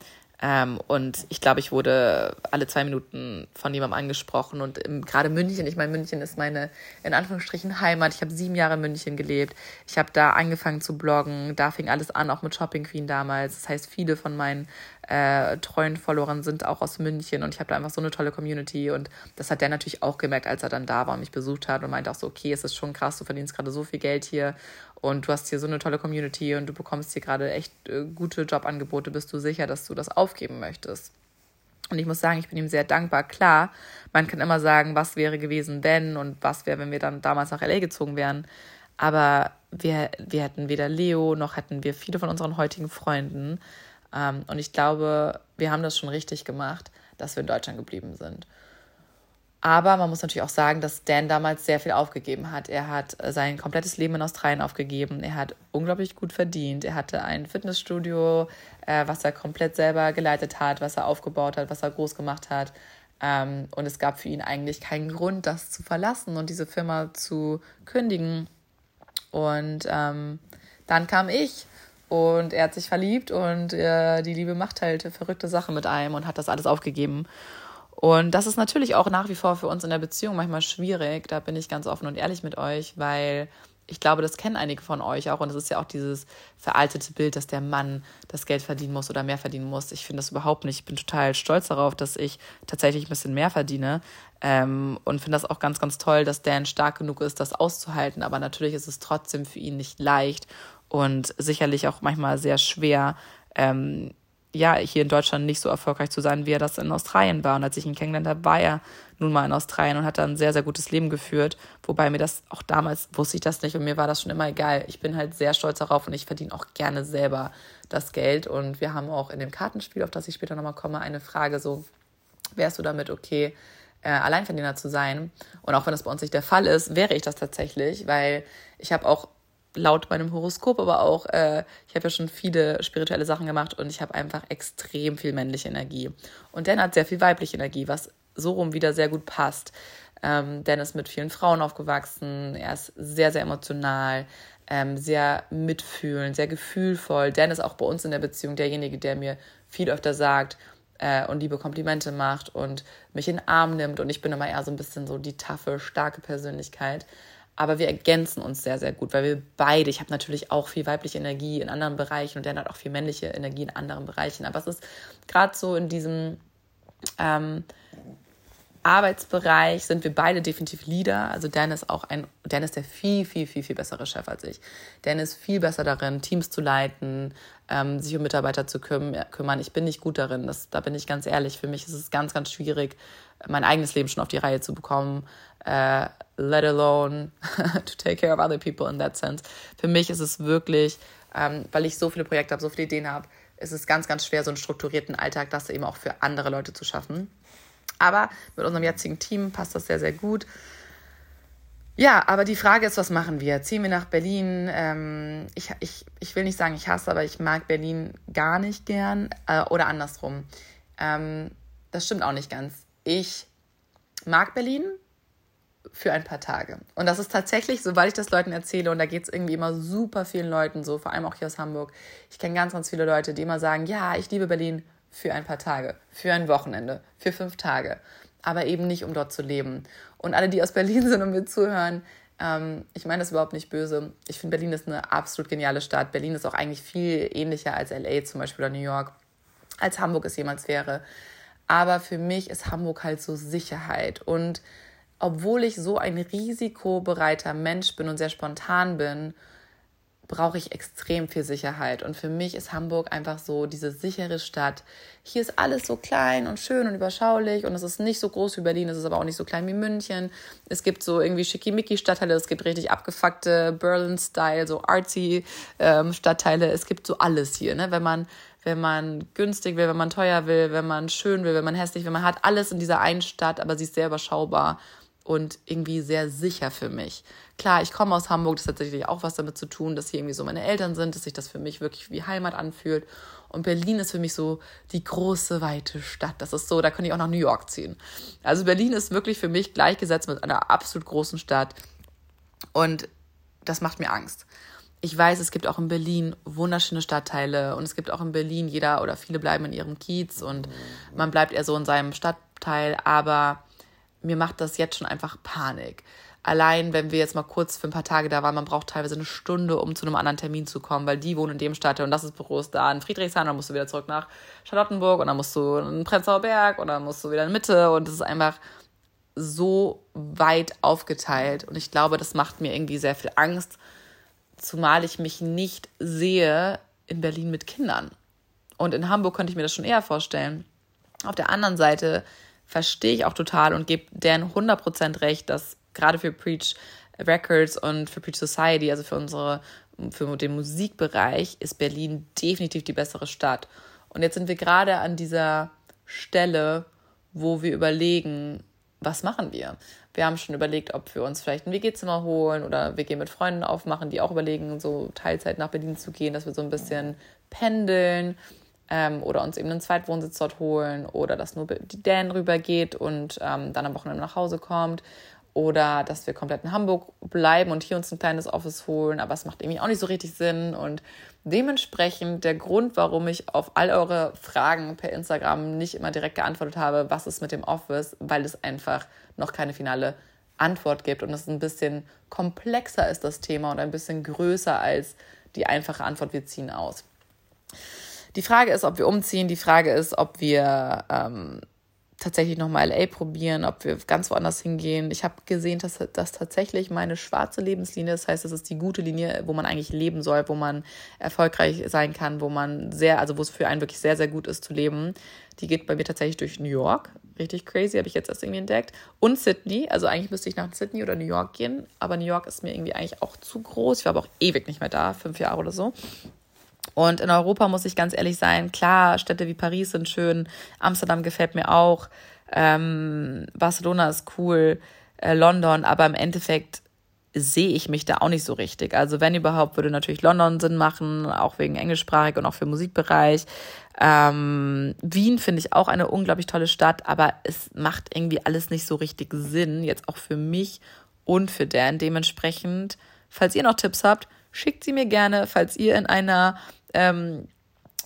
ähm, und ich glaube, ich wurde alle zwei Minuten von jemandem angesprochen. Und gerade München, ich meine, München ist meine, in Anführungsstrichen, Heimat. Ich habe sieben Jahre in München gelebt. Ich habe da angefangen zu bloggen. Da fing alles an, auch mit Shopping Queen damals. Das heißt, viele von meinen äh, treuen Followern sind auch aus München. Und ich habe da einfach so eine tolle Community. Und das hat der natürlich auch gemerkt, als er dann da war und mich besucht hat und meinte auch so, okay, es ist schon krass, du verdienst gerade so viel Geld hier und du hast hier so eine tolle Community und du bekommst hier gerade echt äh, gute Jobangebote, bist du sicher, dass du das aufgeben möchtest? Und ich muss sagen, ich bin ihm sehr dankbar. Klar, man kann immer sagen, was wäre gewesen, wenn und was wäre, wenn wir dann damals nach LA gezogen wären. Aber wir, wir hätten weder Leo noch hätten wir viele von unseren heutigen Freunden. Ähm, und ich glaube, wir haben das schon richtig gemacht, dass wir in Deutschland geblieben sind. Aber man muss natürlich auch sagen, dass Dan damals sehr viel aufgegeben hat. Er hat sein komplettes Leben in Australien aufgegeben. Er hat unglaublich gut verdient. Er hatte ein Fitnessstudio, äh, was er komplett selber geleitet hat, was er aufgebaut hat, was er groß gemacht hat. Ähm, und es gab für ihn eigentlich keinen Grund, das zu verlassen und diese Firma zu kündigen. Und ähm, dann kam ich und er hat sich verliebt und äh, die Liebe macht halt verrückte Sachen mit einem und hat das alles aufgegeben. Und das ist natürlich auch nach wie vor für uns in der Beziehung manchmal schwierig. Da bin ich ganz offen und ehrlich mit euch, weil ich glaube, das kennen einige von euch auch. Und es ist ja auch dieses veraltete Bild, dass der Mann das Geld verdienen muss oder mehr verdienen muss. Ich finde das überhaupt nicht. Ich bin total stolz darauf, dass ich tatsächlich ein bisschen mehr verdiene. Ähm, und finde das auch ganz, ganz toll, dass Dan stark genug ist, das auszuhalten. Aber natürlich ist es trotzdem für ihn nicht leicht und sicherlich auch manchmal sehr schwer, ähm, ja, hier in Deutschland nicht so erfolgreich zu sein, wie er das in Australien war. Und als ich ihn kennengelernt habe, war er nun mal in Australien und hat da ein sehr, sehr gutes Leben geführt. Wobei mir das auch damals wusste ich das nicht und mir war das schon immer egal. Ich bin halt sehr stolz darauf und ich verdiene auch gerne selber das Geld. Und wir haben auch in dem Kartenspiel, auf das ich später nochmal komme, eine Frage so, wärst du damit okay, äh, Alleinverdiener zu sein? Und auch wenn das bei uns nicht der Fall ist, wäre ich das tatsächlich, weil ich habe auch laut meinem Horoskop, aber auch, äh, ich habe ja schon viele spirituelle Sachen gemacht und ich habe einfach extrem viel männliche Energie. Und Dan hat sehr viel weibliche Energie, was so rum wieder sehr gut passt. Ähm, Dan ist mit vielen Frauen aufgewachsen, er ist sehr, sehr emotional, ähm, sehr mitfühlend, sehr gefühlvoll. Dan ist auch bei uns in der Beziehung derjenige, der mir viel öfter sagt, äh, und liebe Komplimente macht und mich in den Arm nimmt. Und ich bin immer eher so ein bisschen so die taffe, starke Persönlichkeit. Aber wir ergänzen uns sehr, sehr gut, weil wir beide, ich habe natürlich auch viel weibliche Energie in anderen Bereichen und der hat auch viel männliche Energie in anderen Bereichen. Aber es ist gerade so in diesem ähm, Arbeitsbereich sind wir beide definitiv Leader. Also Dan ist auch ein, Dan der viel, viel, viel, viel bessere Chef als ich. Dan ist viel besser darin, Teams zu leiten, ähm, sich um Mitarbeiter zu kümmern. Ich bin nicht gut darin. Das, da bin ich ganz ehrlich. Für mich ist es ganz, ganz schwierig, mein eigenes Leben schon auf die Reihe zu bekommen. Äh, let alone *laughs* to take care of other people in that sense. Für mich ist es wirklich, ähm, weil ich so viele Projekte habe, so viele Ideen habe, ist es ganz, ganz schwer, so einen strukturierten Alltag, das eben auch für andere Leute zu schaffen. Aber mit unserem jetzigen Team passt das sehr, sehr gut. Ja, aber die Frage ist, was machen wir? Ziehen wir nach Berlin? Ähm, ich, ich, ich will nicht sagen, ich hasse, aber ich mag Berlin gar nicht gern. Äh, oder andersrum. Ähm, das stimmt auch nicht ganz. Ich mag Berlin, für ein paar Tage. Und das ist tatsächlich, sobald ich das Leuten erzähle, und da geht es irgendwie immer super vielen Leuten so, vor allem auch hier aus Hamburg. Ich kenne ganz, ganz viele Leute, die immer sagen, ja, ich liebe Berlin für ein paar Tage, für ein Wochenende, für fünf Tage, aber eben nicht, um dort zu leben. Und alle, die aus Berlin *laughs* sind und mir zuhören, ähm, ich meine das überhaupt nicht böse. Ich finde, Berlin ist eine absolut geniale Stadt. Berlin ist auch eigentlich viel ähnlicher als LA zum Beispiel oder New York, als Hamburg es jemals wäre. Aber für mich ist Hamburg halt so Sicherheit und obwohl ich so ein risikobereiter Mensch bin und sehr spontan bin, brauche ich extrem viel Sicherheit. Und für mich ist Hamburg einfach so diese sichere Stadt. Hier ist alles so klein und schön und überschaulich und es ist nicht so groß wie Berlin, es ist aber auch nicht so klein wie München. Es gibt so irgendwie schickimicki-Stadtteile, es gibt richtig abgefuckte Berlin-Style, so artsy ähm, Stadtteile. Es gibt so alles hier, ne? Wenn man wenn man günstig will, wenn man teuer will, wenn man schön will, wenn man hässlich will. Man hat alles in dieser einen Stadt, aber sie ist sehr überschaubar und irgendwie sehr sicher für mich. Klar, ich komme aus Hamburg, das hat tatsächlich auch was damit zu tun, dass hier irgendwie so meine Eltern sind, dass sich das für mich wirklich wie Heimat anfühlt. Und Berlin ist für mich so die große, weite Stadt. Das ist so, da könnte ich auch nach New York ziehen. Also Berlin ist wirklich für mich gleichgesetzt mit einer absolut großen Stadt. Und das macht mir Angst. Ich weiß, es gibt auch in Berlin wunderschöne Stadtteile und es gibt auch in Berlin, jeder oder viele bleiben in ihrem Kiez und man bleibt eher so in seinem Stadtteil, aber mir macht das jetzt schon einfach Panik. Allein, wenn wir jetzt mal kurz für ein paar Tage da waren, man braucht teilweise eine Stunde, um zu einem anderen Termin zu kommen, weil die wohnen in dem Stadtteil und das ist Büro ist da in Friedrichshain, dann musst du wieder zurück nach Charlottenburg und dann musst du in Prenzlauer Berg und dann musst du wieder in Mitte und es ist einfach so weit aufgeteilt und ich glaube, das macht mir irgendwie sehr viel Angst, zumal ich mich nicht sehe in Berlin mit Kindern. Und in Hamburg könnte ich mir das schon eher vorstellen. Auf der anderen Seite verstehe ich auch total und gebe deren 100% recht, dass gerade für Preach Records und für Preach Society, also für unsere, für den Musikbereich, ist Berlin definitiv die bessere Stadt. Und jetzt sind wir gerade an dieser Stelle, wo wir überlegen, was machen wir? Wir haben schon überlegt, ob wir uns vielleicht ein WG-Zimmer holen oder WG mit Freunden aufmachen, die auch überlegen, so Teilzeit nach Berlin zu gehen, dass wir so ein bisschen pendeln ähm, oder uns eben einen Zweitwohnsitz dort holen oder dass nur die Dan rübergeht und ähm, dann am Wochenende nach Hause kommt. Oder dass wir komplett in Hamburg bleiben und hier uns ein kleines Office holen, aber es macht irgendwie auch nicht so richtig Sinn. Und dementsprechend der Grund, warum ich auf all eure Fragen per Instagram nicht immer direkt geantwortet habe, was ist mit dem Office, weil es einfach noch keine finale Antwort gibt und es ein bisschen komplexer ist, das Thema und ein bisschen größer als die einfache Antwort, wir ziehen aus. Die Frage ist, ob wir umziehen. Die Frage ist, ob wir ähm, tatsächlich nochmal LA probieren, ob wir ganz woanders hingehen. Ich habe gesehen, dass das tatsächlich meine schwarze Lebenslinie, das heißt, das ist die gute Linie, wo man eigentlich leben soll, wo man erfolgreich sein kann, wo man sehr, also wo es für einen wirklich sehr, sehr gut ist zu leben. Die geht bei mir tatsächlich durch New York. Richtig crazy, habe ich jetzt erst irgendwie entdeckt. Und Sydney. Also eigentlich müsste ich nach Sydney oder New York gehen. Aber New York ist mir irgendwie eigentlich auch zu groß. Ich war aber auch ewig nicht mehr da, fünf Jahre oder so. Und in Europa muss ich ganz ehrlich sein, klar, Städte wie Paris sind schön, Amsterdam gefällt mir auch, ähm, Barcelona ist cool, äh, London, aber im Endeffekt sehe ich mich da auch nicht so richtig. Also wenn überhaupt, würde natürlich London Sinn machen, auch wegen englischsprachig und auch für Musikbereich. Ähm, Wien finde ich auch eine unglaublich tolle Stadt, aber es macht irgendwie alles nicht so richtig Sinn, jetzt auch für mich und für Dan. Dementsprechend, falls ihr noch Tipps habt, schickt sie mir gerne, falls ihr in einer ähm,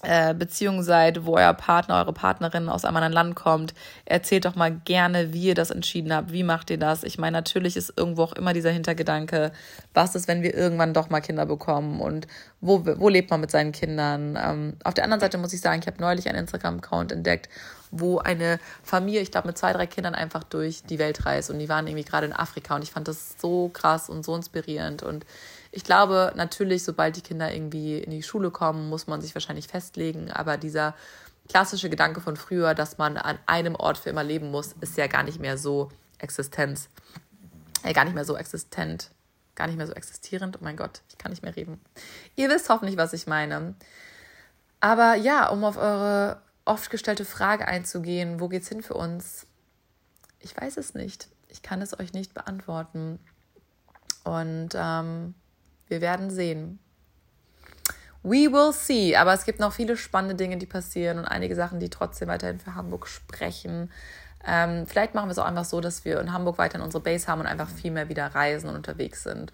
äh, Beziehung seid, wo euer Partner, eure Partnerin aus einem anderen Land kommt, erzählt doch mal gerne, wie ihr das entschieden habt. Wie macht ihr das? Ich meine, natürlich ist irgendwo auch immer dieser Hintergedanke, was ist, wenn wir irgendwann doch mal Kinder bekommen und wo, wo lebt man mit seinen Kindern? Ähm, auf der anderen Seite muss ich sagen, ich habe neulich einen Instagram-Account entdeckt, wo eine Familie, ich glaube, mit zwei, drei Kindern einfach durch die Welt reist und die waren irgendwie gerade in Afrika und ich fand das so krass und so inspirierend und ich glaube, natürlich, sobald die Kinder irgendwie in die Schule kommen, muss man sich wahrscheinlich festlegen. Aber dieser klassische Gedanke von früher, dass man an einem Ort für immer leben muss, ist ja gar nicht mehr so Existenz. Äh, gar nicht mehr so existent. Gar nicht mehr so existierend. Oh mein Gott, ich kann nicht mehr reden. Ihr wisst hoffentlich, was ich meine. Aber ja, um auf eure oft gestellte Frage einzugehen, wo geht's hin für uns? Ich weiß es nicht. Ich kann es euch nicht beantworten. Und ähm, wir werden sehen. We will see. Aber es gibt noch viele spannende Dinge, die passieren und einige Sachen, die trotzdem weiterhin für Hamburg sprechen. Ähm, vielleicht machen wir es auch einfach so, dass wir in Hamburg weiterhin unsere Base haben und einfach viel mehr wieder reisen und unterwegs sind.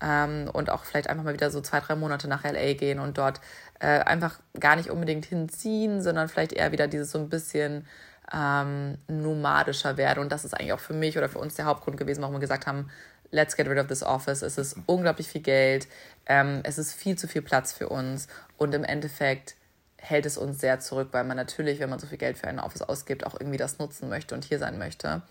Ähm, und auch vielleicht einfach mal wieder so zwei, drei Monate nach LA gehen und dort äh, einfach gar nicht unbedingt hinziehen, sondern vielleicht eher wieder dieses so ein bisschen ähm, nomadischer werden. Und das ist eigentlich auch für mich oder für uns der Hauptgrund gewesen, warum wir gesagt haben, let's get rid of this office. Es ist unglaublich viel Geld. Ähm, es ist viel zu viel Platz für uns. Und im Endeffekt hält es uns sehr zurück, weil man natürlich, wenn man so viel Geld für ein Office ausgibt, auch irgendwie das nutzen möchte und hier sein möchte.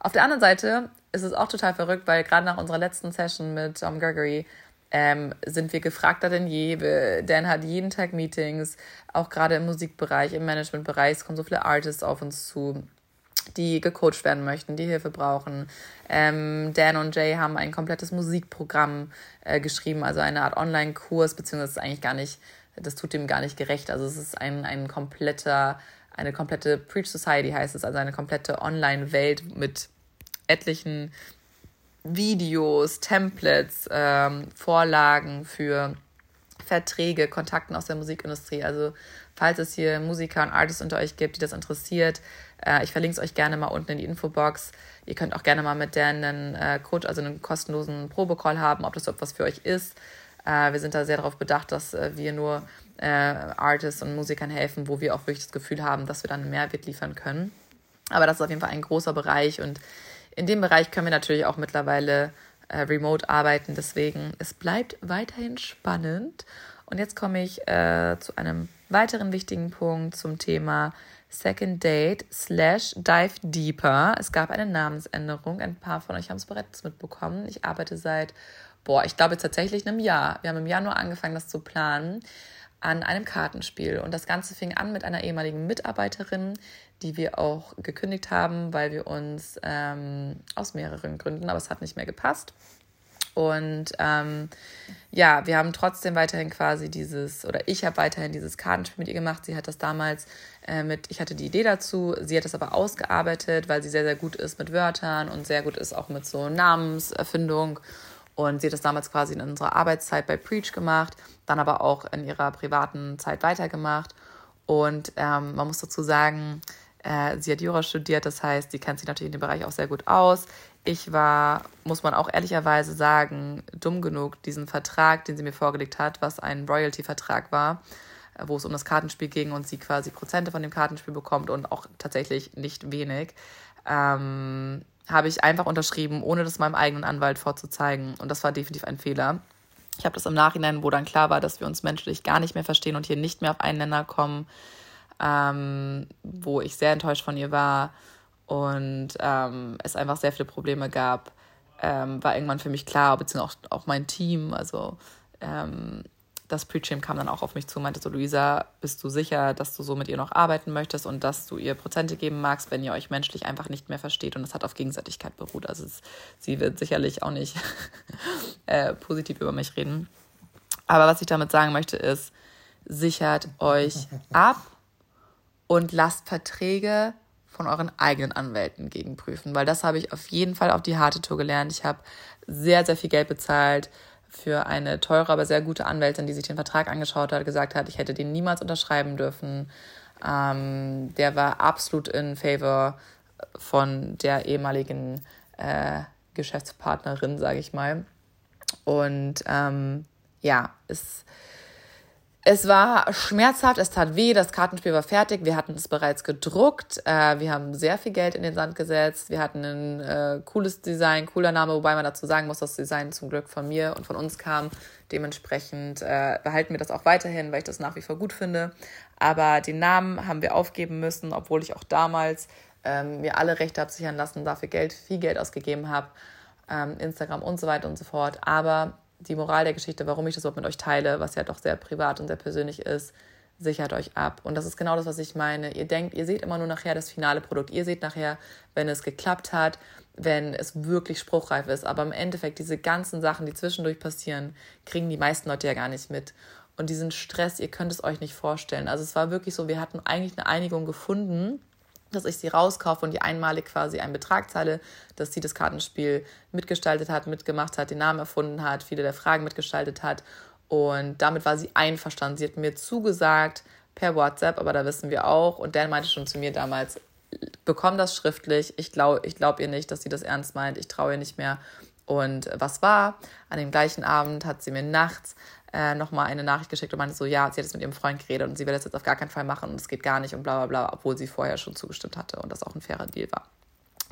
Auf der anderen Seite ist es auch total verrückt, weil gerade nach unserer letzten Session mit Tom Gregory ähm, sind wir gefragter denn je. Dan hat jeden Tag Meetings, auch gerade im Musikbereich, im Managementbereich. Es kommen so viele Artists auf uns zu die gecoacht werden möchten, die Hilfe brauchen. Ähm, Dan und Jay haben ein komplettes Musikprogramm äh, geschrieben, also eine Art Online-Kurs, beziehungsweise ist eigentlich gar nicht, das tut dem gar nicht gerecht. Also es ist ein, ein kompletter, eine komplette Preach Society heißt es, also eine komplette Online-Welt mit etlichen Videos, Templates, ähm, Vorlagen für Verträge, Kontakten aus der Musikindustrie. Also falls es hier Musiker und Artists unter euch gibt, die das interessiert, äh, ich verlinke es euch gerne mal unten in die Infobox. Ihr könnt auch gerne mal mit der einen äh, Code, also einen kostenlosen Probecall haben, ob das etwas für euch ist. Äh, wir sind da sehr darauf bedacht, dass äh, wir nur äh, Artists und Musikern helfen, wo wir auch wirklich das Gefühl haben, dass wir dann einen Mehrwert liefern können. Aber das ist auf jeden Fall ein großer Bereich und in dem Bereich können wir natürlich auch mittlerweile äh, remote arbeiten. Deswegen, es bleibt weiterhin spannend. Und jetzt komme ich äh, zu einem weiteren wichtigen Punkt zum Thema Second Date slash Dive Deeper. Es gab eine Namensänderung. Ein paar von euch haben es bereits mitbekommen. Ich arbeite seit, boah, ich glaube tatsächlich einem Jahr. Wir haben im Januar angefangen, das zu planen an einem Kartenspiel. Und das Ganze fing an mit einer ehemaligen Mitarbeiterin, die wir auch gekündigt haben, weil wir uns ähm, aus mehreren Gründen, aber es hat nicht mehr gepasst. Und ähm, ja, wir haben trotzdem weiterhin quasi dieses, oder ich habe weiterhin dieses Kartenspiel mit ihr gemacht. Sie hat das damals äh, mit, ich hatte die Idee dazu, sie hat das aber ausgearbeitet, weil sie sehr, sehr gut ist mit Wörtern und sehr gut ist auch mit so Namenserfindung. Und sie hat das damals quasi in unserer Arbeitszeit bei Preach gemacht, dann aber auch in ihrer privaten Zeit weitergemacht. Und ähm, man muss dazu sagen, äh, sie hat Jura studiert, das heißt, sie kennt sich natürlich in dem Bereich auch sehr gut aus. Ich war, muss man auch ehrlicherweise sagen, dumm genug, diesen Vertrag, den sie mir vorgelegt hat, was ein Royalty-Vertrag war, äh, wo es um das Kartenspiel ging und sie quasi Prozente von dem Kartenspiel bekommt und auch tatsächlich nicht wenig, ähm, habe ich einfach unterschrieben, ohne das meinem eigenen Anwalt vorzuzeigen. Und das war definitiv ein Fehler. Ich habe das im Nachhinein, wo dann klar war, dass wir uns menschlich gar nicht mehr verstehen und hier nicht mehr auf einen Nenner kommen, ähm, wo ich sehr enttäuscht von ihr war und ähm, es einfach sehr viele Probleme gab, ähm, war irgendwann für mich klar, beziehungsweise auch, auch mein Team, also ähm, das Preaching kam dann auch auf mich zu und meinte so, Luisa, bist du sicher, dass du so mit ihr noch arbeiten möchtest und dass du ihr Prozente geben magst, wenn ihr euch menschlich einfach nicht mehr versteht und es hat auf Gegenseitigkeit beruht. Also es, sie wird sicherlich auch nicht *laughs* äh, positiv über mich reden. Aber was ich damit sagen möchte ist, sichert euch ab und lasst Verträge von euren eigenen Anwälten gegenprüfen, weil das habe ich auf jeden Fall auf die harte Tour gelernt. Ich habe sehr, sehr viel Geld bezahlt für eine teure, aber sehr gute Anwältin, die sich den Vertrag angeschaut hat, gesagt hat, ich hätte den niemals unterschreiben dürfen. Ähm, der war absolut in favor von der ehemaligen äh, Geschäftspartnerin, sage ich mal. Und ähm, ja, es es war schmerzhaft, es tat weh, das Kartenspiel war fertig, wir hatten es bereits gedruckt, äh, wir haben sehr viel Geld in den Sand gesetzt, wir hatten ein äh, cooles Design, cooler Name, wobei man dazu sagen muss, das Design zum Glück von mir und von uns kam. Dementsprechend äh, behalten wir das auch weiterhin, weil ich das nach wie vor gut finde. Aber den Namen haben wir aufgeben müssen, obwohl ich auch damals ähm, mir alle Rechte absichern lassen, dafür Geld, viel Geld ausgegeben habe, ähm, Instagram und so weiter und so fort. Aber die Moral der Geschichte, warum ich das überhaupt mit euch teile, was ja doch sehr privat und sehr persönlich ist, sichert euch ab. Und das ist genau das, was ich meine. Ihr denkt, ihr seht immer nur nachher das finale Produkt. Ihr seht nachher, wenn es geklappt hat, wenn es wirklich spruchreif ist. Aber im Endeffekt, diese ganzen Sachen, die zwischendurch passieren, kriegen die meisten Leute ja gar nicht mit. Und diesen Stress, ihr könnt es euch nicht vorstellen. Also es war wirklich so, wir hatten eigentlich eine Einigung gefunden dass ich sie rauskaufe und die einmalig quasi einen Betrag zahle, dass sie das Kartenspiel mitgestaltet hat, mitgemacht hat, den Namen erfunden hat, viele der Fragen mitgestaltet hat. Und damit war sie einverstanden. Sie hat mir zugesagt per WhatsApp, aber da wissen wir auch. Und Dan meinte schon zu mir damals, bekomm das schriftlich. Ich glaube ich glaub ihr nicht, dass sie das ernst meint. Ich traue ihr nicht mehr. Und was war? An dem gleichen Abend hat sie mir nachts äh, nochmal eine Nachricht geschickt und meinte so, ja, sie hat jetzt mit ihrem Freund geredet und sie will das jetzt auf gar keinen Fall machen und es geht gar nicht und bla bla bla, obwohl sie vorher schon zugestimmt hatte und das auch ein fairer Deal war.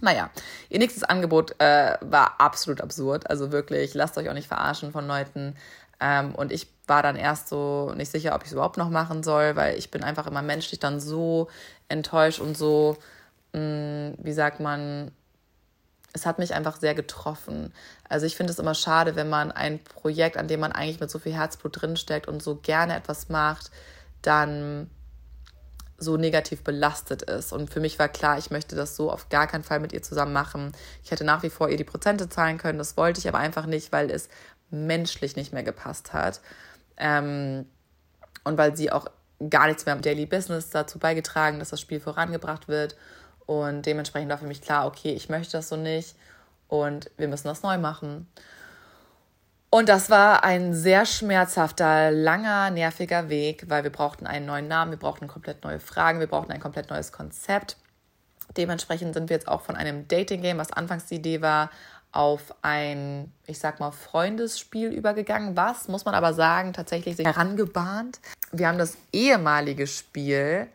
Naja, ihr nächstes Angebot äh, war absolut absurd. Also wirklich, lasst euch auch nicht verarschen von Leuten. Ähm, und ich war dann erst so nicht sicher, ob ich es überhaupt noch machen soll, weil ich bin einfach immer menschlich dann so enttäuscht und so, mh, mm, wie sagt man, es hat mich einfach sehr getroffen. Also ich finde es immer schade, wenn man ein Projekt, an dem man eigentlich mit so viel Herzblut drinsteckt und so gerne etwas macht, dann so negativ belastet ist. Und für mich war klar, ich möchte das so auf gar keinen Fall mit ihr zusammen machen. Ich hätte nach wie vor ihr die Prozente zahlen können, das wollte ich aber einfach nicht, weil es menschlich nicht mehr gepasst hat. Ähm, und weil sie auch gar nichts mehr im Daily Business dazu beigetragen, dass das Spiel vorangebracht wird. Und dementsprechend war für mich klar, okay, ich möchte das so nicht und wir müssen das neu machen. Und das war ein sehr schmerzhafter, langer, nerviger Weg, weil wir brauchten einen neuen Namen, wir brauchten komplett neue Fragen, wir brauchten ein komplett neues Konzept. Dementsprechend sind wir jetzt auch von einem Dating-Game, was anfangs die Idee war, auf ein, ich sag mal, Freundesspiel übergegangen. Was, muss man aber sagen, tatsächlich sich herangebahnt. Wir haben das ehemalige Spiel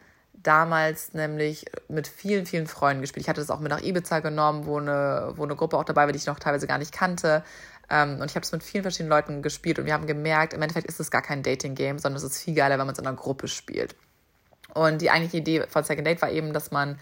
damals nämlich mit vielen, vielen Freunden gespielt. Ich hatte das auch mit nach Ibiza genommen, wo eine, wo eine Gruppe auch dabei war, die ich noch teilweise gar nicht kannte. Ähm, und ich habe es mit vielen verschiedenen Leuten gespielt und wir haben gemerkt, im Endeffekt ist es gar kein Dating-Game, sondern es ist viel geiler, wenn man es in einer Gruppe spielt. Und die eigentliche Idee von Second Date war eben, dass man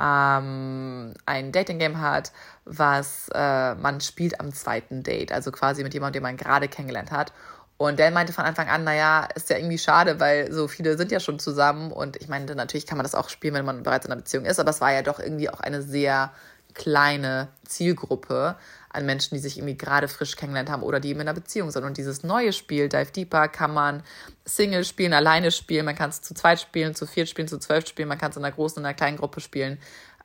ähm, ein Dating-Game hat, was äh, man spielt am zweiten Date, also quasi mit jemandem, den man gerade kennengelernt hat. Und Dan meinte von Anfang an, naja, ist ja irgendwie schade, weil so viele sind ja schon zusammen. Und ich meinte, natürlich kann man das auch spielen, wenn man bereits in einer Beziehung ist, aber es war ja doch irgendwie auch eine sehr kleine Zielgruppe an Menschen, die sich irgendwie gerade frisch kennengelernt haben oder die in einer Beziehung sind. Und dieses neue Spiel, Dive Deeper, kann man Single spielen, alleine spielen, man kann es zu zweit spielen, zu viert spielen, zu zwölf spielen, man kann es in einer großen, in einer kleinen Gruppe spielen.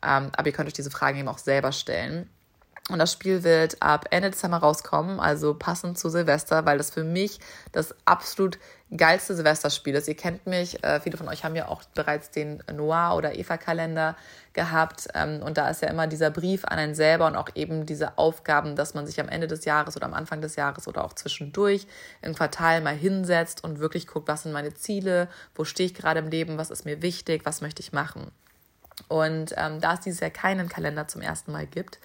Ähm, aber ihr könnt euch diese Fragen eben auch selber stellen. Und das Spiel wird ab Ende Dezember rauskommen, also passend zu Silvester, weil das für mich das absolut geilste Silvesterspiel ist. Ihr kennt mich, äh, viele von euch haben ja auch bereits den Noir- oder Eva-Kalender gehabt. Ähm, und da ist ja immer dieser Brief an einen selber und auch eben diese Aufgaben, dass man sich am Ende des Jahres oder am Anfang des Jahres oder auch zwischendurch im Quartal mal hinsetzt und wirklich guckt, was sind meine Ziele, wo stehe ich gerade im Leben, was ist mir wichtig, was möchte ich machen. Und ähm, da es dieses Jahr keinen Kalender zum ersten Mal gibt,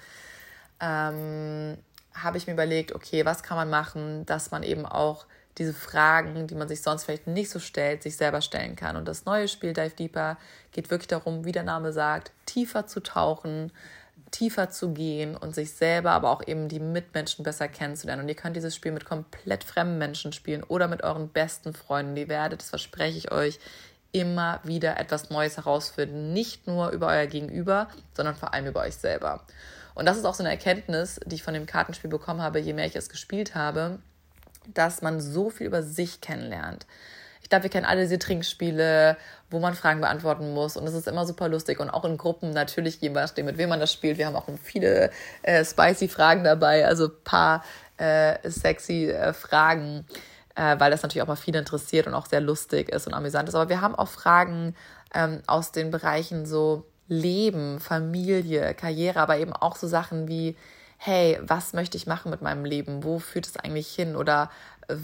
ähm, habe ich mir überlegt, okay, was kann man machen, dass man eben auch diese Fragen, die man sich sonst vielleicht nicht so stellt, sich selber stellen kann. Und das neue Spiel Dive Deeper geht wirklich darum, wie der Name sagt, tiefer zu tauchen, tiefer zu gehen und sich selber, aber auch eben die Mitmenschen besser kennenzulernen. Und ihr könnt dieses Spiel mit komplett fremden Menschen spielen oder mit euren besten Freunden. Die werdet, das verspreche ich euch, immer wieder etwas Neues herausfinden. Nicht nur über euer Gegenüber, sondern vor allem über euch selber. Und das ist auch so eine Erkenntnis, die ich von dem Kartenspiel bekommen habe, je mehr ich es gespielt habe, dass man so viel über sich kennenlernt. Ich glaube, wir kennen alle diese Trinkspiele, wo man Fragen beantworten muss und es ist immer super lustig und auch in Gruppen natürlich, je nachdem, mit wem man das spielt. Wir haben auch viele äh, spicy Fragen dabei, also ein paar äh, sexy äh, Fragen, äh, weil das natürlich auch mal viele interessiert und auch sehr lustig ist und amüsant ist. Aber wir haben auch Fragen ähm, aus den Bereichen so Leben, Familie, Karriere, aber eben auch so Sachen wie, hey, was möchte ich machen mit meinem Leben? Wo führt es eigentlich hin? Oder äh,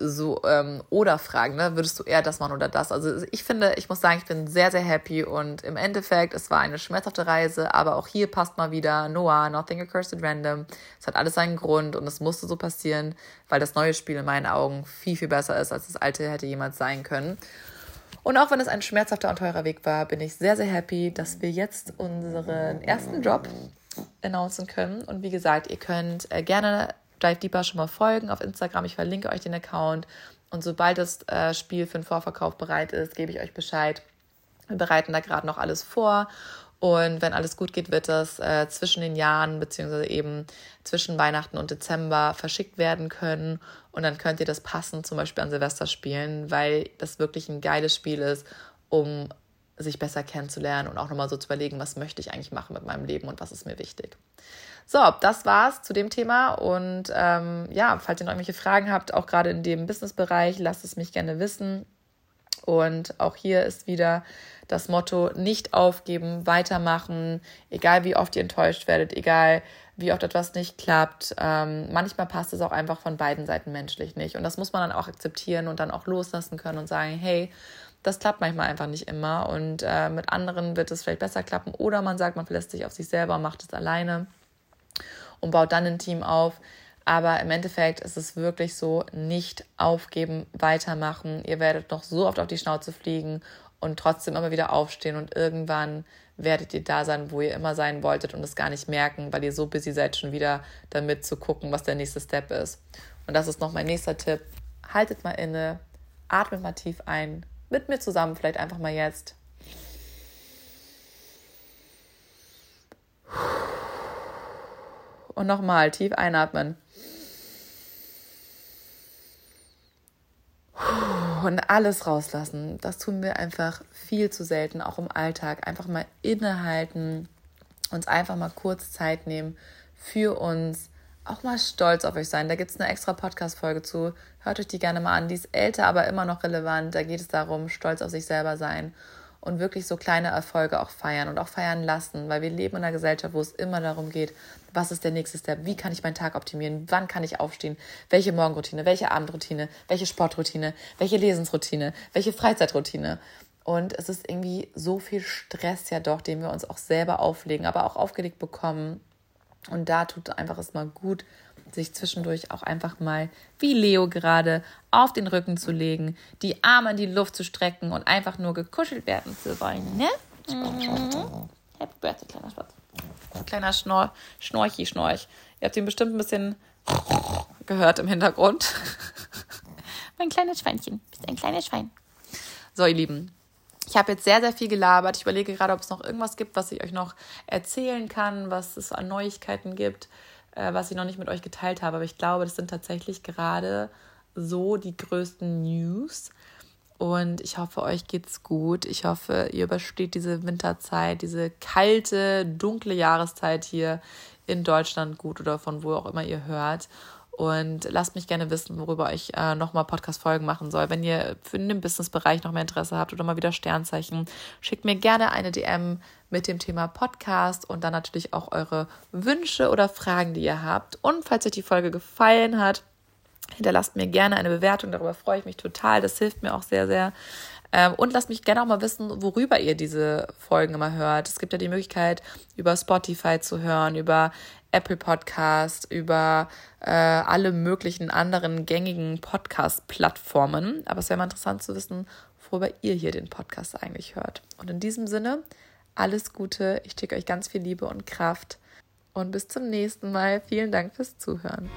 so ähm, oder Fragen, ne? Würdest du eher das machen oder das? Also ich finde, ich muss sagen, ich bin sehr, sehr happy und im Endeffekt, es war eine schmerzhafte Reise, aber auch hier passt mal wieder Noah, Nothing Occurs at Random. Es hat alles seinen Grund und es musste so passieren, weil das neue Spiel in meinen Augen viel, viel besser ist, als das alte hätte jemals sein können. Und auch wenn es ein schmerzhafter und teurer Weg war, bin ich sehr, sehr happy, dass wir jetzt unseren ersten Job announcen können. Und wie gesagt, ihr könnt äh, gerne Dive Deeper schon mal folgen auf Instagram. Ich verlinke euch den Account. Und sobald das äh, Spiel für den Vorverkauf bereit ist, gebe ich euch Bescheid. Wir bereiten da gerade noch alles vor und wenn alles gut geht, wird das äh, zwischen den Jahren beziehungsweise eben zwischen Weihnachten und Dezember verschickt werden können. Und dann könnt ihr das passend zum Beispiel an Silvester spielen, weil das wirklich ein geiles Spiel ist, um sich besser kennenzulernen und auch nochmal so zu überlegen, was möchte ich eigentlich machen mit meinem Leben und was ist mir wichtig. So, das war's zu dem Thema. Und ähm, ja, falls ihr noch irgendwelche Fragen habt, auch gerade in dem Businessbereich, lasst es mich gerne wissen. Und auch hier ist wieder das Motto, nicht aufgeben, weitermachen, egal wie oft ihr enttäuscht werdet, egal wie oft etwas nicht klappt. Ähm, manchmal passt es auch einfach von beiden Seiten menschlich nicht. Und das muss man dann auch akzeptieren und dann auch loslassen können und sagen, hey, das klappt manchmal einfach nicht immer. Und äh, mit anderen wird es vielleicht besser klappen. Oder man sagt, man verlässt sich auf sich selber, macht es alleine und baut dann ein Team auf. Aber im Endeffekt ist es wirklich so, nicht aufgeben, weitermachen. Ihr werdet noch so oft auf die Schnauze fliegen und trotzdem immer wieder aufstehen und irgendwann werdet ihr da sein, wo ihr immer sein wolltet und es gar nicht merken, weil ihr so busy seid, schon wieder damit zu gucken, was der nächste Step ist. Und das ist noch mein nächster Tipp. Haltet mal inne, atmet mal tief ein, mit mir zusammen, vielleicht einfach mal jetzt. Und nochmal tief einatmen. Und alles rauslassen. Das tun wir einfach viel zu selten, auch im Alltag. Einfach mal innehalten, uns einfach mal kurz Zeit nehmen für uns, auch mal stolz auf euch sein. Da gibt es eine extra Podcast-Folge zu. Hört euch die gerne mal an. Die ist älter, aber immer noch relevant. Da geht es darum, stolz auf sich selber sein und wirklich so kleine Erfolge auch feiern und auch feiern lassen, weil wir leben in einer Gesellschaft, wo es immer darum geht, was ist der nächste Step, wie kann ich meinen Tag optimieren, wann kann ich aufstehen, welche Morgenroutine, welche Abendroutine, welche Sportroutine, welche Lesensroutine, welche Freizeitroutine. Und es ist irgendwie so viel Stress ja doch, den wir uns auch selber auflegen, aber auch aufgelegt bekommen. Und da tut einfach es mal gut, sich zwischendurch auch einfach mal, wie Leo gerade, auf den Rücken zu legen, die Arme in die Luft zu strecken und einfach nur gekuschelt werden zu wollen, ne? Mhm. Happy Birthday, kleiner Spatz. Kleiner Schnor Schnorchi, Schnorch. Ihr habt ihn bestimmt ein bisschen gehört im Hintergrund. *laughs* mein kleines Schweinchen. Bist ein kleines Schwein. So, ihr Lieben. Ich habe jetzt sehr, sehr viel gelabert. Ich überlege gerade, ob es noch irgendwas gibt, was ich euch noch erzählen kann, was es an Neuigkeiten gibt, äh, was ich noch nicht mit euch geteilt habe. Aber ich glaube, das sind tatsächlich gerade so die größten News. Und ich hoffe, euch geht's gut. Ich hoffe, ihr übersteht diese Winterzeit, diese kalte, dunkle Jahreszeit hier in Deutschland gut oder von wo auch immer ihr hört. Und lasst mich gerne wissen, worüber ich äh, nochmal Podcast-Folgen machen soll. Wenn ihr für den Business-Bereich noch mehr Interesse habt oder mal wieder Sternzeichen, schickt mir gerne eine DM mit dem Thema Podcast und dann natürlich auch eure Wünsche oder Fragen, die ihr habt. Und falls euch die Folge gefallen hat, hinterlasst mir gerne eine Bewertung. Darüber freue ich mich total. Das hilft mir auch sehr, sehr. Ähm, und lasst mich gerne auch mal wissen, worüber ihr diese Folgen immer hört. Es gibt ja die Möglichkeit, über Spotify zu hören, über Apple Podcast, über äh, alle möglichen anderen gängigen Podcast-Plattformen. Aber es wäre mal interessant zu wissen, worüber ihr hier den Podcast eigentlich hört. Und in diesem Sinne, alles Gute. Ich schicke euch ganz viel Liebe und Kraft. Und bis zum nächsten Mal. Vielen Dank fürs Zuhören.